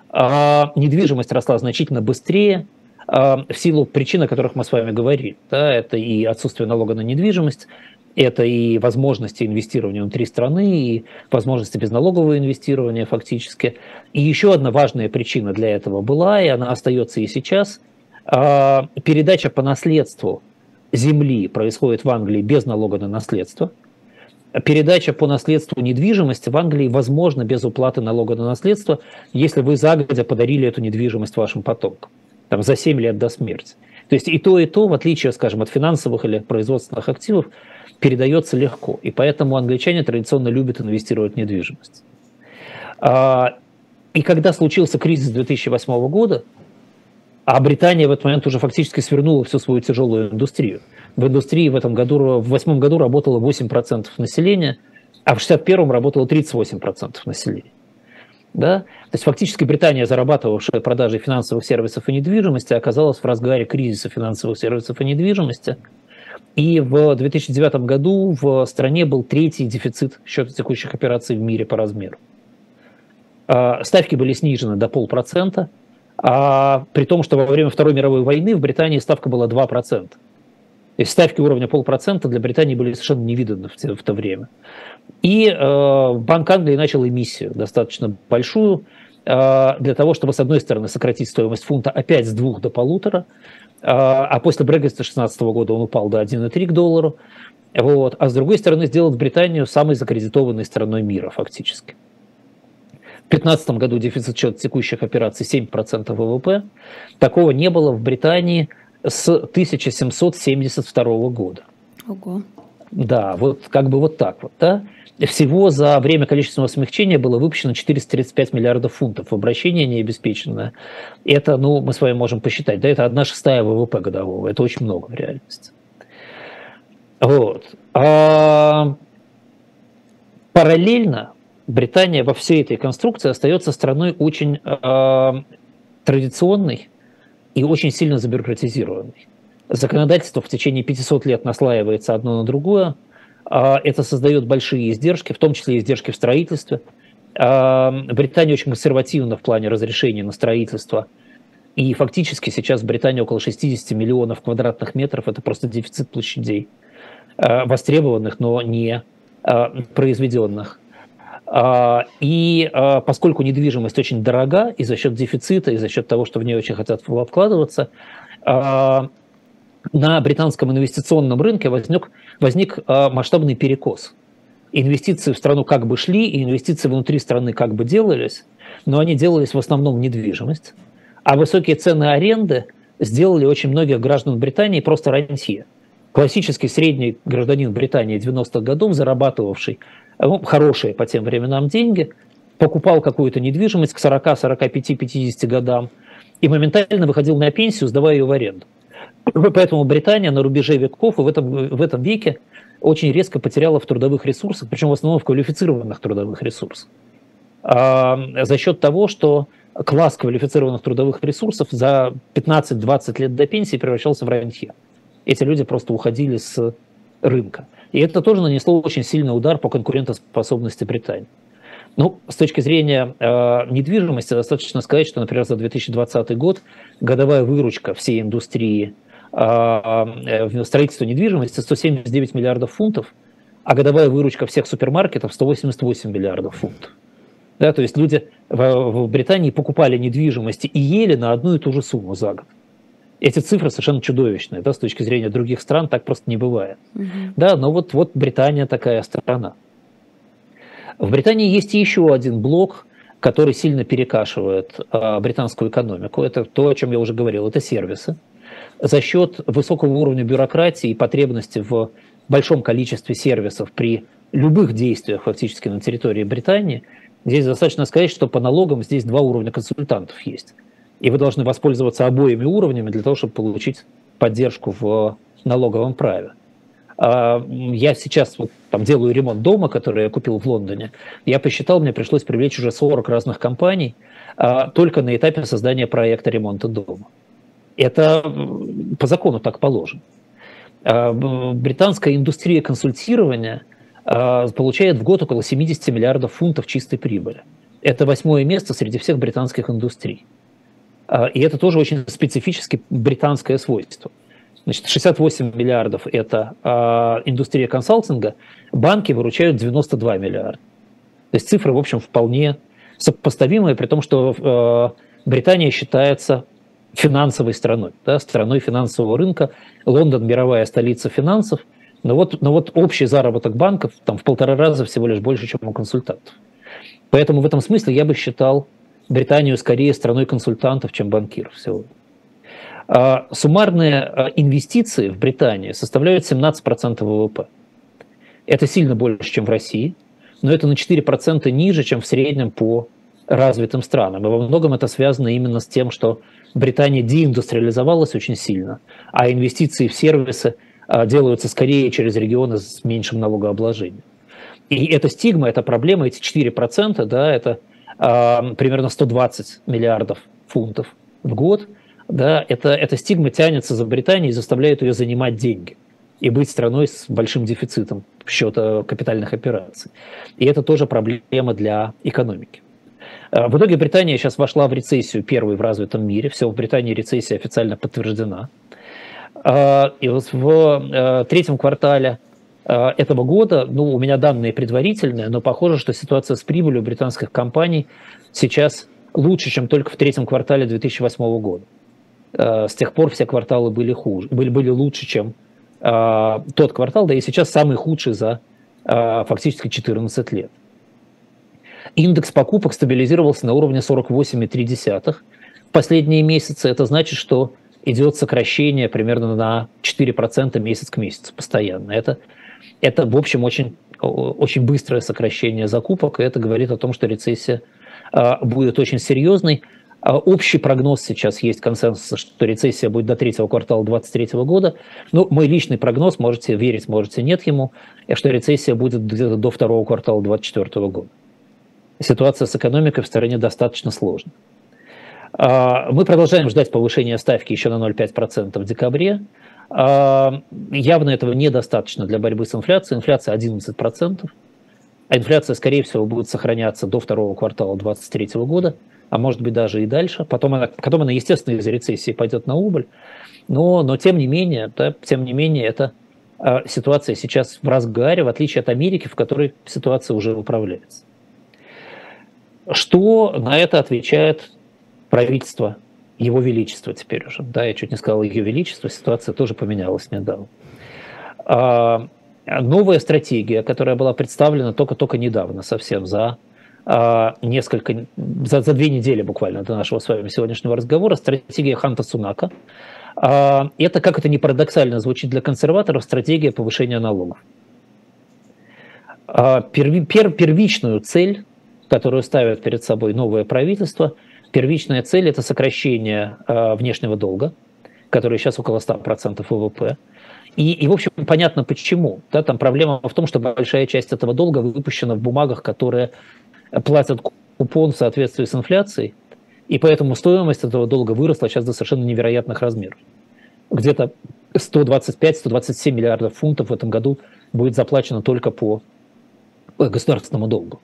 B: а недвижимость росла значительно быстрее, в силу причин, о которых мы с вами говорили. Да, это и отсутствие налога на недвижимость, это и возможности инвестирования внутри страны, и возможности безналогового инвестирования фактически. И еще одна важная причина для этого была, и она остается и сейчас. А, передача по наследству земли происходит в Англии без налога на наследство. Передача по наследству недвижимости в Англии возможна без уплаты налога на наследство, если вы загодя подарили эту недвижимость вашим потомкам, там, за 7 лет до смерти. То есть и то, и то, в отличие, скажем, от финансовых или производственных активов, передается легко. И поэтому англичане традиционно любят инвестировать в недвижимость. А, и когда случился кризис 2008 года, а Британия в этот момент уже фактически свернула всю свою тяжелую индустрию. В индустрии в этом году, в восьмом году работало 8% населения, а в 61-м работало 38% населения. Да? То есть фактически Британия, зарабатывавшая продажей финансовых сервисов и недвижимости, оказалась в разгаре кризиса финансовых сервисов и недвижимости – и в 2009 году в стране был третий дефицит счета текущих операций в мире по размеру. А, ставки были снижены до полпроцента, а при том, что во время Второй мировой войны в Британии ставка была 2%. То есть ставки уровня полпроцента для Британии были совершенно невиданны в, в то время. И э, Банк Англии начал эмиссию достаточно большую э, для того, чтобы, с одной стороны, сократить стоимость фунта опять с двух до полутора, а, а после Брексита 2016 года он упал до 1,3 к доллару. Вот. А с другой стороны, сделать Британию самой закредитованной страной мира фактически. В 2015 году дефицит счета текущих операций 7% ВВП. Такого не было в Британии с 1772 года. Ого. Да, вот как бы вот так вот, да. Всего за время количественного смягчения было выпущено 435 миллиардов фунтов. Обращение необеспеченное. Это, ну, мы с вами можем посчитать, да, это одна шестая ВВП годового. Это очень много в реальности. Вот. А параллельно Британия во всей этой конструкции остается страной очень э, традиционной и очень сильно забюрократизированной. Законодательство в течение 500 лет наслаивается одно на другое, а, это создает большие издержки, в том числе издержки в строительстве. А, Британия очень консервативна в плане разрешения на строительство. И фактически сейчас в Британии около 60 миллионов квадратных метров. Это просто дефицит площадей, а, востребованных, но не произведенных. И поскольку недвижимость очень дорога, и за счет дефицита, и за счет того, что в нее очень хотят вкладываться, на британском инвестиционном рынке возник, возник а, масштабный перекос. Инвестиции в страну как бы шли, и инвестиции внутри страны как бы делались, но они делались в основном в недвижимость. А высокие цены аренды сделали очень многих граждан Британии просто рантье. Классический средний гражданин Британии 90-х годов, зарабатывавший ну, хорошие по тем временам деньги, покупал какую-то недвижимость к 40, 45, 50 годам и моментально выходил на пенсию, сдавая ее в аренду. Поэтому Британия на рубеже веков и в этом, в этом веке очень резко потеряла в трудовых ресурсах, причем в основном в квалифицированных трудовых ресурсах. А, за счет того, что класс квалифицированных трудовых ресурсов за 15-20 лет до пенсии превращался в рантье. Эти люди просто уходили с рынка. И это тоже нанесло очень сильный удар по конкурентоспособности Британии. Ну, с точки зрения э, недвижимости, достаточно сказать, что, например, за 2020 год годовая выручка всей индустрии э, в строительство недвижимости 179 миллиардов фунтов, а годовая выручка всех супермаркетов 188 миллиардов фунтов. Да, то есть люди в, в Британии покупали недвижимость и ели на одну и ту же сумму за год. Эти цифры совершенно чудовищные, да, с точки зрения других стран так просто не бывает. Угу. Да, но вот, вот Британия такая страна. В Британии есть еще один блок, который сильно перекашивает а, британскую экономику. Это то, о чем я уже говорил, это сервисы за счет высокого уровня бюрократии и потребности в большом количестве сервисов при любых действиях фактически на территории Британии, здесь достаточно сказать, что по налогам здесь два уровня консультантов есть. И вы должны воспользоваться обоими уровнями для того, чтобы получить поддержку в налоговом праве. А, я сейчас вот там делаю ремонт дома, который я купил в Лондоне. Я посчитал, мне пришлось привлечь уже 40 разных компаний а, только на этапе создания проекта ремонта дома. Это по закону так положено. А, британская индустрия консультирования получает в год около 70 миллиардов фунтов чистой прибыли. это восьмое место среди всех британских индустрий. А, и это тоже очень специфически британское свойство. Значит, 68 миллиардов – это э, индустрия консалтинга, банки выручают 92 миллиарда. То есть цифры, в общем, вполне сопоставимые, при том, что э, Британия считается финансовой страной, да, страной финансового рынка. Лондон – мировая столица финансов, но вот, но вот общий заработок банков там в полтора раза всего лишь больше, чем у консультантов. Поэтому в этом смысле я бы считал Британию скорее страной консультантов, чем банкиров сегодня. А суммарные а, инвестиции в Британии составляют 17% ВВП. Это сильно больше, чем в России, но это на 4% ниже, чем в среднем по развитым странам. И во многом это связано именно с тем, что Британия деиндустриализовалась очень сильно, а инвестиции в сервисы а, делаются скорее через регионы с меньшим налогообложением. И эта стигма, эта проблема, эти 4%, да, это примерно 120 миллиардов фунтов в год, да, это, эта стигма тянется за Британией и заставляет ее занимать деньги и быть страной с большим дефицитом счета капитальных операций. И это тоже проблема для экономики. А, в итоге Британия сейчас вошла в рецессию, первой в развитом мире. Все, в Британии рецессия официально подтверждена. А, и вот в третьем квартале Э, этого года, ну, у меня данные предварительные, но похоже, что ситуация с прибылью британских компаний сейчас лучше, чем только в третьем квартале 2008 года. Э, с тех пор все кварталы были хуже, были, были лучше, чем э, тот квартал, да и сейчас самый худший за фактически 14 лет. Индекс покупок стабилизировался на уровне 48,3 в последние месяцы. Это значит, что идет сокращение примерно на 4% месяц к месяцу постоянно. Это это, в общем, очень, очень быстрое сокращение закупок, и это говорит о том, что рецессия а, будет очень серьезной. А, общий прогноз сейчас есть консенсус, что рецессия будет до третьего квартала 2023 года. Ну, мой личный прогноз, можете верить, можете нет ему, что рецессия будет где-то до второго квартала 2024 года. Ситуация с экономикой в стране достаточно сложная. А, мы продолжаем ждать повышения ставки еще на 0,5% в декабре. А, явно этого недостаточно для борьбы с инфляцией. Инфляция 11%. А инфляция, скорее всего, будет сохраняться до второго квартала 2023 года, а может быть даже и дальше. Потом она, потом она естественно, из рецессии пойдет на убыль. Но, но тем не менее, да, тем не менее, это а, ситуация сейчас в разгаре, в отличие от Америки, в которой ситуация уже управляется. Что на это отвечает правительство его Величество теперь уже. Да, я чуть не сказал Ее Величество, ситуация тоже поменялась недавно. А, новая стратегия, которая была представлена только-только недавно, совсем за а, несколько, за, за две недели буквально до нашего с вами сегодняшнего разговора, стратегия Ханта Сунака. А, это, как это не парадоксально звучит для консерваторов, стратегия повышения налогов. А, перви, пер, первичную цель, которую ставит перед собой новое правительство – Первичная цель – это сокращение э, внешнего долга, который сейчас около 100% ВВП. И, и, в общем, понятно почему. Да, там проблема в том, что большая часть этого долга выпущена в бумагах, которые платят купон в соответствии с инфляцией, и поэтому стоимость этого долга выросла сейчас до совершенно невероятных размеров. Где-то 125-127 миллиардов фунтов в этом году будет заплачено только по государственному долгу.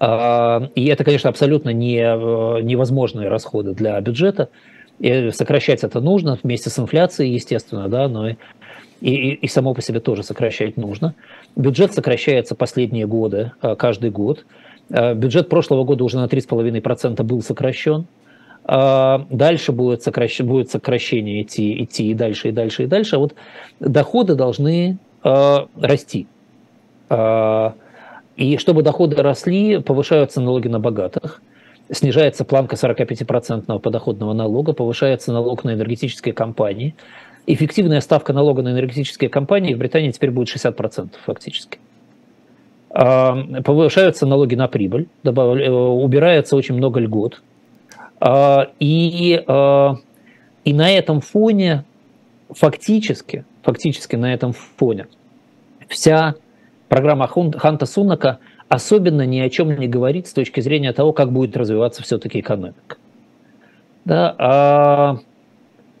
B: А, и это, конечно, абсолютно не, э, невозможные расходы для бюджета. И сокращать это нужно вместе с инфляцией, естественно, да, но и, и, и само по себе тоже сокращать нужно. Бюджет сокращается последние годы, э, каждый год. Э, бюджет прошлого года уже на 3,5% был сокращен. Дальше будет, сокращ... будет сокращение идти, идти и дальше, и дальше, и дальше. А вот доходы должны расти. И чтобы доходы росли, повышаются налоги на богатых, снижается планка 45% подоходного налога, повышается налог на энергетические компании. Эффективная ставка налога на энергетические компании в Британии теперь будет 60% фактически. А, повышаются налоги на прибыль, добав... убирается очень много льгот. А, и, а, и на этом фоне фактически, фактически на этом фоне вся программа Ханта Сунака особенно ни о чем не говорит с точки зрения того, как будет развиваться все-таки экономика. Да, а,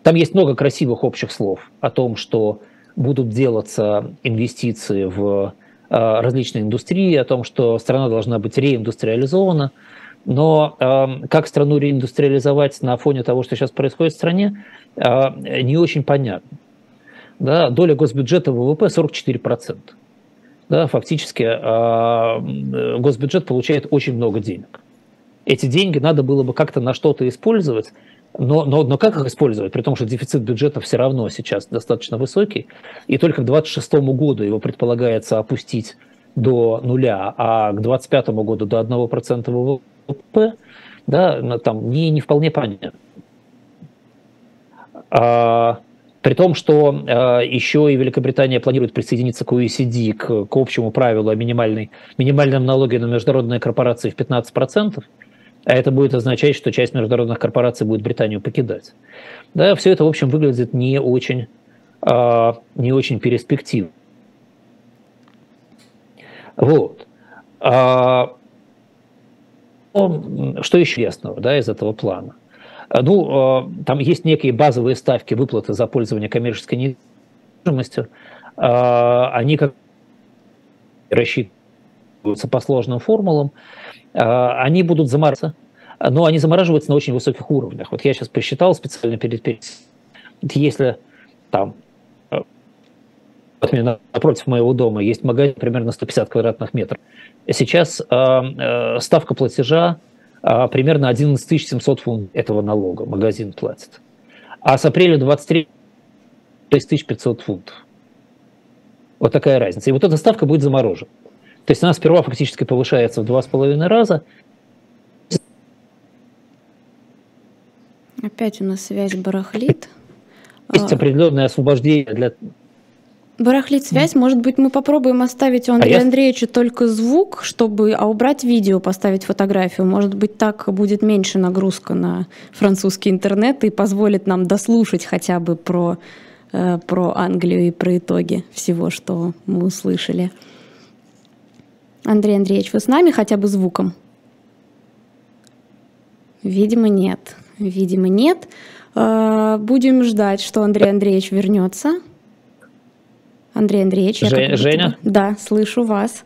B: там есть много красивых общих слов о том, что будут делаться инвестиции в а, различные индустрии, о том, что страна должна быть реиндустриализована. Но э, как страну реиндустриализовать на фоне того, что сейчас происходит в стране, э, не очень понятно. Да, доля госбюджета ВВП 44%. Да, фактически э, госбюджет получает очень много денег. Эти деньги надо было бы как-то на что-то использовать, но, но, но как их использовать, при том, что дефицит бюджета все равно сейчас достаточно высокий, и только к 2026 году его предполагается опустить до нуля, а к 2025 году до 1% ВВП, да, там не, не вполне понятно. А, при том, что а, еще и Великобритания планирует присоединиться к OECD, к, к общему правилу о минимальной, минимальном налоге на международные корпорации в 15%, а это будет означать, что часть международных корпораций будет Британию покидать. Да, все это, в общем, выглядит не очень, а, не очень перспективно. Вот. А, что еще ясного да, из этого плана? Ну, а, там есть некие базовые ставки выплаты за пользование коммерческой недвижимостью. А, они как рассчитываются по сложным формулам. Они будут замораживаться, но они замораживаются на очень высоких уровнях. Вот я сейчас посчитал специально перед, перед если там напротив моего дома есть магазин примерно 150 квадратных метров. Сейчас э, э, ставка платежа э, примерно 11 700 фунтов этого налога магазин платит. А с апреля 23 6500 фунтов. Вот такая разница. И вот эта ставка будет заморожена. То есть она сперва фактически повышается в два с половиной раза.
A: Опять у нас связь барахлит.
B: Есть определенное освобождение для
A: Барахлит связь. Может быть, мы попробуем оставить у а Андрея а Андреевича только звук, чтобы, а убрать видео, поставить фотографию. Может быть, так будет меньше нагрузка на французский интернет и позволит нам дослушать хотя бы про, э, про Англию и про итоги всего, что мы услышали. Андрей Андреевич, вы с нами хотя бы звуком? Видимо, нет. Видимо, нет. Э, будем ждать, что Андрей Андреевич вернется. Андрей Андреевич.
B: Жень, Женя?
A: Да, слышу вас.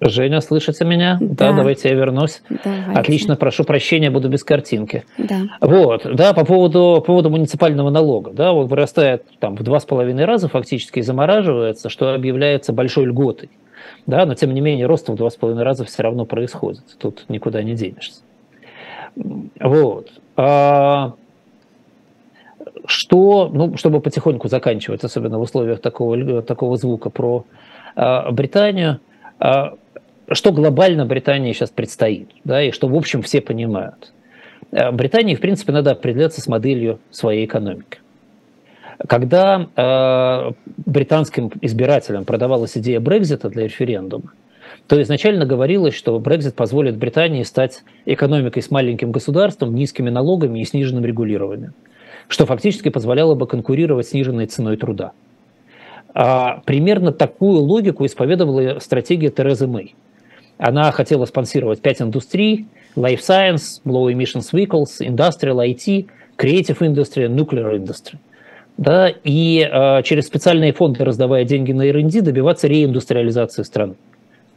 B: Женя, слышите меня? Да, да давайте я вернусь. Давайте. Отлично, прошу прощения, буду без картинки. Да. Вот, да, по поводу, по поводу муниципального налога, да, он вырастает там в два с половиной раза фактически и замораживается, что объявляется большой льготой. Да, но тем не менее рост в два с половиной раза все равно происходит. Тут никуда не денешься. Вот. А, что, ну, чтобы потихоньку заканчивать, особенно в условиях такого, такого звука про э, Британию, э, что глобально Британии сейчас предстоит, да, и что, в общем, все понимают. Британии, в принципе, надо определяться с моделью своей экономики. Когда э, британским избирателям продавалась идея Брекзита для референдума, то изначально говорилось, что Брекзит позволит Британии стать экономикой с маленьким государством, низкими налогами и сниженным регулированием что фактически позволяло бы конкурировать сниженной ценой труда. А примерно такую логику исповедовала стратегия Терезы Мэй. Она хотела спонсировать пять индустрий – Life Science, Low Emissions Vehicles, Industrial IT, Creative Industry, Nuclear Industry. Да, и э, через специальные фонды, раздавая деньги на R&D, добиваться реиндустриализации страны,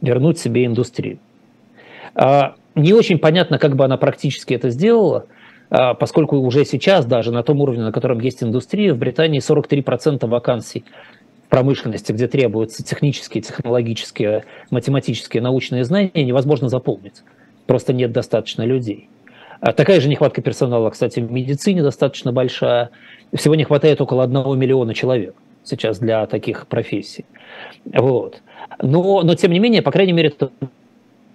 B: вернуть себе индустрию. Э, не очень понятно, как бы она практически это сделала – поскольку уже сейчас даже на том уровне, на котором есть индустрия, в Британии 43% вакансий в промышленности, где требуются технические, технологические, математические, научные знания, невозможно заполнить. Просто нет достаточно людей. А такая же нехватка персонала, кстати, в медицине достаточно большая. Всего не хватает около одного миллиона человек сейчас для таких профессий. Вот. Но, но, тем не менее, по крайней мере, это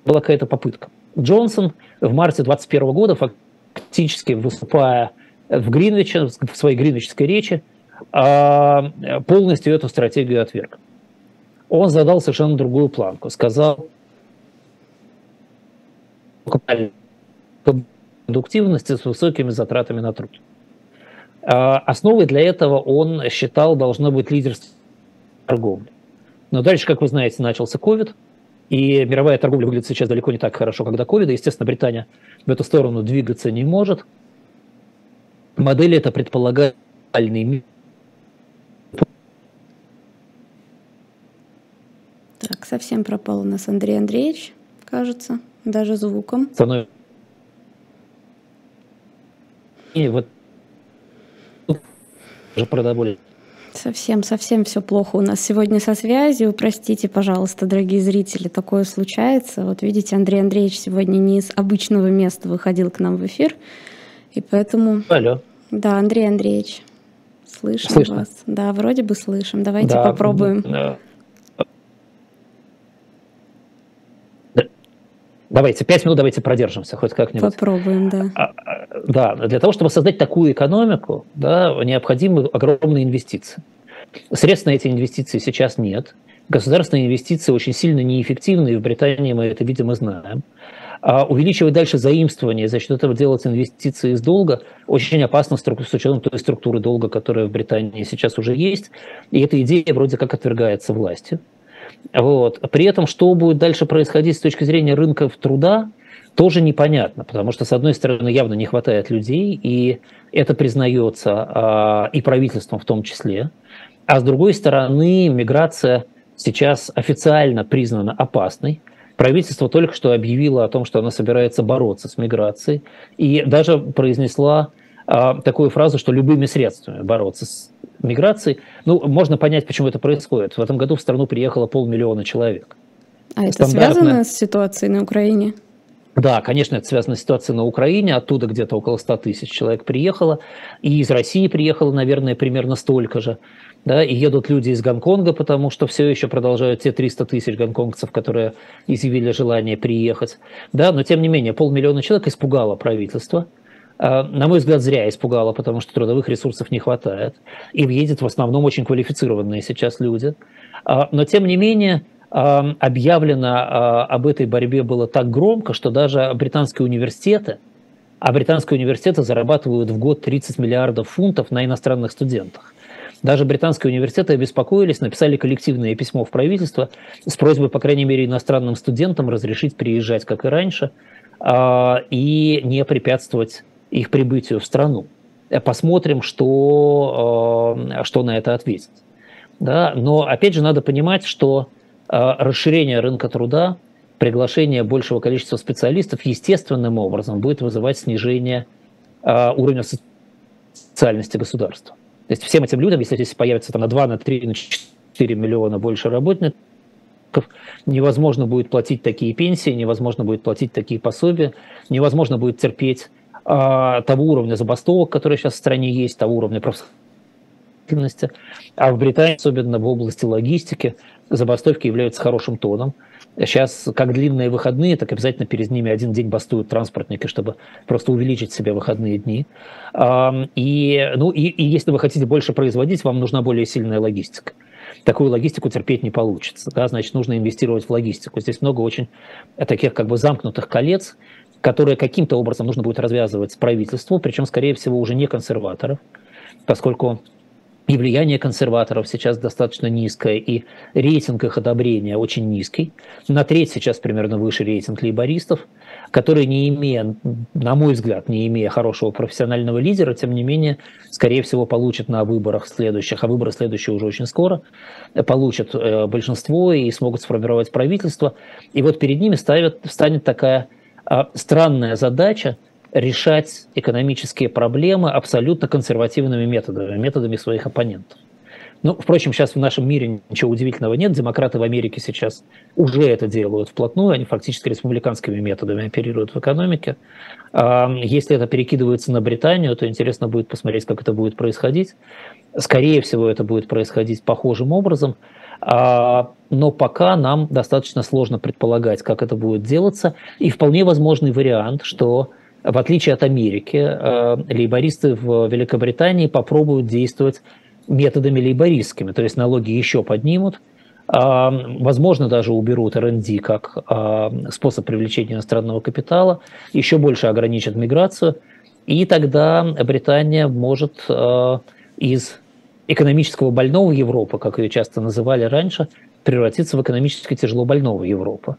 B: была какая-то попытка. Джонсон в марте 2021 года фактически фактически выступая в Гринвиче, в своей гринвичской речи, а, полностью эту стратегию отверг. Он задал совершенно другую планку. Сказал, продуктивности с высокими затратами на труд. А, основой для этого он считал должно быть лидерство торговли. Но дальше, как вы знаете, начался COVID, и мировая торговля выглядит сейчас далеко не так хорошо, как до ковида. Естественно, Британия в эту сторону двигаться не может. Модели это предполагальный мир.
A: Так, совсем пропал у нас Андрей Андреевич, кажется, даже звуком.
B: Становится и вот продовольствие
A: Совсем, совсем все плохо у нас сегодня со связью. Простите, пожалуйста, дорогие зрители, такое случается. Вот видите, Андрей Андреевич сегодня не из обычного места выходил к нам в эфир, и поэтому...
B: Алло.
A: Да, Андрей Андреевич, слышим Слышно? вас. Да, вроде бы слышим. Давайте да, попробуем. Да.
B: Давайте, пять минут давайте продержимся хоть как-нибудь.
A: Попробуем, да. А,
B: а, да, для того, чтобы создать такую экономику, да, необходимы огромные инвестиции. Средств на эти инвестиции сейчас нет. Государственные инвестиции очень сильно неэффективны, и в Британии мы это, видимо, знаем. А увеличивать дальше заимствование, за счет этого делать инвестиции из долга, очень опасно с учетом той структуры долга, которая в Британии сейчас уже есть. И эта идея вроде как отвергается властью. Вот. При этом, что будет дальше происходить с точки зрения рынка труда, тоже непонятно, потому что, с одной стороны, явно не хватает людей, и это признается а, и правительством в том числе, а с другой стороны, миграция сейчас официально признана опасной. Правительство только что объявило о том, что оно собирается бороться с миграцией, и даже произнесла такую фразу, что любыми средствами бороться с миграции. Ну, можно понять, почему это происходит. В этом году в страну приехало полмиллиона человек.
A: А это связано с ситуацией на Украине?
B: Да, конечно, это связано с ситуацией на Украине. Оттуда где-то около 100 тысяч человек приехало. И из России приехало, наверное, примерно столько же. Да, и едут люди из Гонконга, потому что все еще продолжают те 300 тысяч гонконгцев, которые изъявили желание приехать. Да, но тем не менее, полмиллиона человек испугало правительство. А, на мой взгляд, зря испугала, потому что трудовых ресурсов не хватает. И едет в основном очень квалифицированные сейчас люди. А, но, тем не менее, а, объявлено об этой борьбе было так громко, что даже британские университеты, а британские университеты зарабатывают в год 30 миллиардов фунтов на иностранных студентах. Даже британские университеты обеспокоились, написали коллективное письмо в правительство с просьбой, по крайней мере, иностранным студентам разрешить приезжать, как и раньше, и не препятствовать их прибытию в страну. Э, посмотрим, что, э, что на это ответит. Да? Но опять же надо понимать, что э, расширение рынка труда, приглашение большего количества специалистов естественным образом будет вызывать снижение уровня социальности государства. То есть всем этим людям, если здесь появится там, на 2, на 3, на 4 миллиона больше работников, невозможно будет платить такие пенсии, невозможно будет платить такие пособия, невозможно будет терпеть того уровня забастовок, которые сейчас в стране есть, того уровня профсоюзности. А в Британии, особенно в области логистики, забастовки являются хорошим тоном. Сейчас, как длинные выходные, так обязательно перед ними один день бастуют транспортники, чтобы просто увеличить себе выходные дни. И, ну, и, и если вы хотите больше производить, вам нужна более сильная логистика. Такую логистику терпеть не получится. Да? Значит, нужно инвестировать в логистику. Здесь много очень таких как бы замкнутых колец, которые каким-то образом нужно будет развязывать правительству, причем, скорее всего, уже не консерваторов, поскольку и влияние консерваторов сейчас достаточно низкое, и рейтинг их одобрения очень низкий. На треть сейчас примерно выше рейтинг лейбористов, которые, не имея, на мой взгляд, не имея хорошего профессионального лидера, тем не менее, скорее всего, получат на выборах следующих, а выборы следующие уже очень скоро, получат э, большинство и смогут сформировать правительство. И вот перед ними ставят, станет такая странная задача решать экономические проблемы абсолютно консервативными методами, методами своих оппонентов. Ну, впрочем, сейчас в нашем мире ничего удивительного нет. Демократы в Америке сейчас уже это делают вплотную. Они фактически республиканскими методами оперируют в экономике. А, если это перекидывается на Британию, то интересно будет посмотреть, как это будет происходить. Скорее всего, это будет происходить похожим образом. А, но пока нам достаточно сложно предполагать, как это будет делаться. И вполне возможный вариант, что в отличие от Америки, а, лейбористы в Великобритании попробуют действовать методами лейбористскими, то есть налоги еще поднимут, а, возможно, даже уберут РНД как способ привлечения иностранного капитала, еще больше ограничат миграцию, и тогда Британия может из экономического больного Европы, как ее часто называли раньше, превратиться в экономически тяжело больного Европы.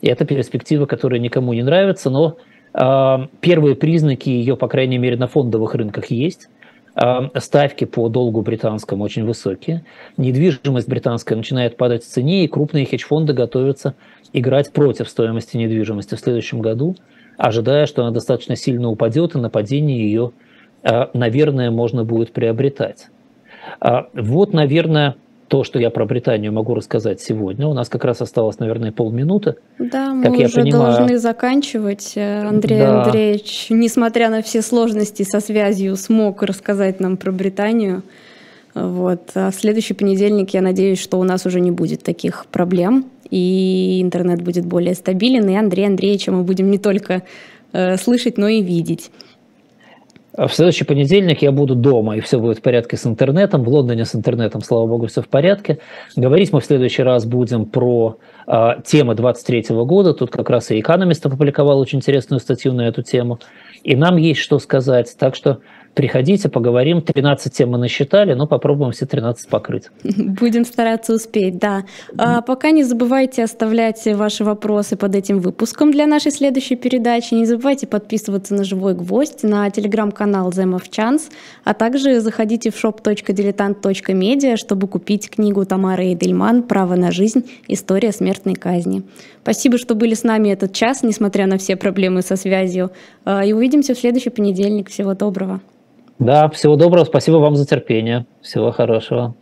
B: И это перспектива, которая никому не нравится, но э, первые признаки ее, по крайней мере, на фондовых рынках есть. Э, ставки по долгу британскому очень высокие. Недвижимость британская начинает падать в цене, и крупные хедж-фонды готовятся играть против стоимости недвижимости в следующем году, ожидая, что она достаточно сильно упадет, и на падение ее наверное, можно будет приобретать. Вот, наверное, то, что я про Британию могу рассказать сегодня. У нас как раз осталось, наверное, полминуты.
A: Да, мы как уже я понимаю... должны заканчивать. Э, Андрей да. Андреевич, несмотря на все сложности со связью, смог рассказать нам про Британию. Вот. А в следующий понедельник я надеюсь, что у нас уже не будет таких проблем, и интернет будет более стабилен, и Андрей Андреевича мы будем не только э, слышать, но и видеть.
B: А в следующий понедельник я буду дома, и все будет в порядке с интернетом. В Лондоне с интернетом, слава богу, все в порядке. Говорить мы в следующий раз будем про э, темы 23 года. Тут как раз и Economist опубликовал очень интересную статью на эту тему. И нам есть что сказать. Так что Приходите, поговорим. 13 тем мы насчитали, но попробуем все 13 покрыть.
A: Будем стараться успеть, да. А пока не забывайте оставлять ваши вопросы под этим выпуском для нашей следующей передачи. Не забывайте подписываться на «Живой гвоздь», на телеграм-канал «The of Chance», а также заходите в shop.diletant.media, чтобы купить книгу Тамары Эдельман «Право на жизнь. История смертной казни». Спасибо, что были с нами этот час, несмотря на все проблемы со связью. А, и увидимся в следующий понедельник. Всего доброго.
B: Да, всего доброго. Спасибо вам за терпение. Всего хорошего.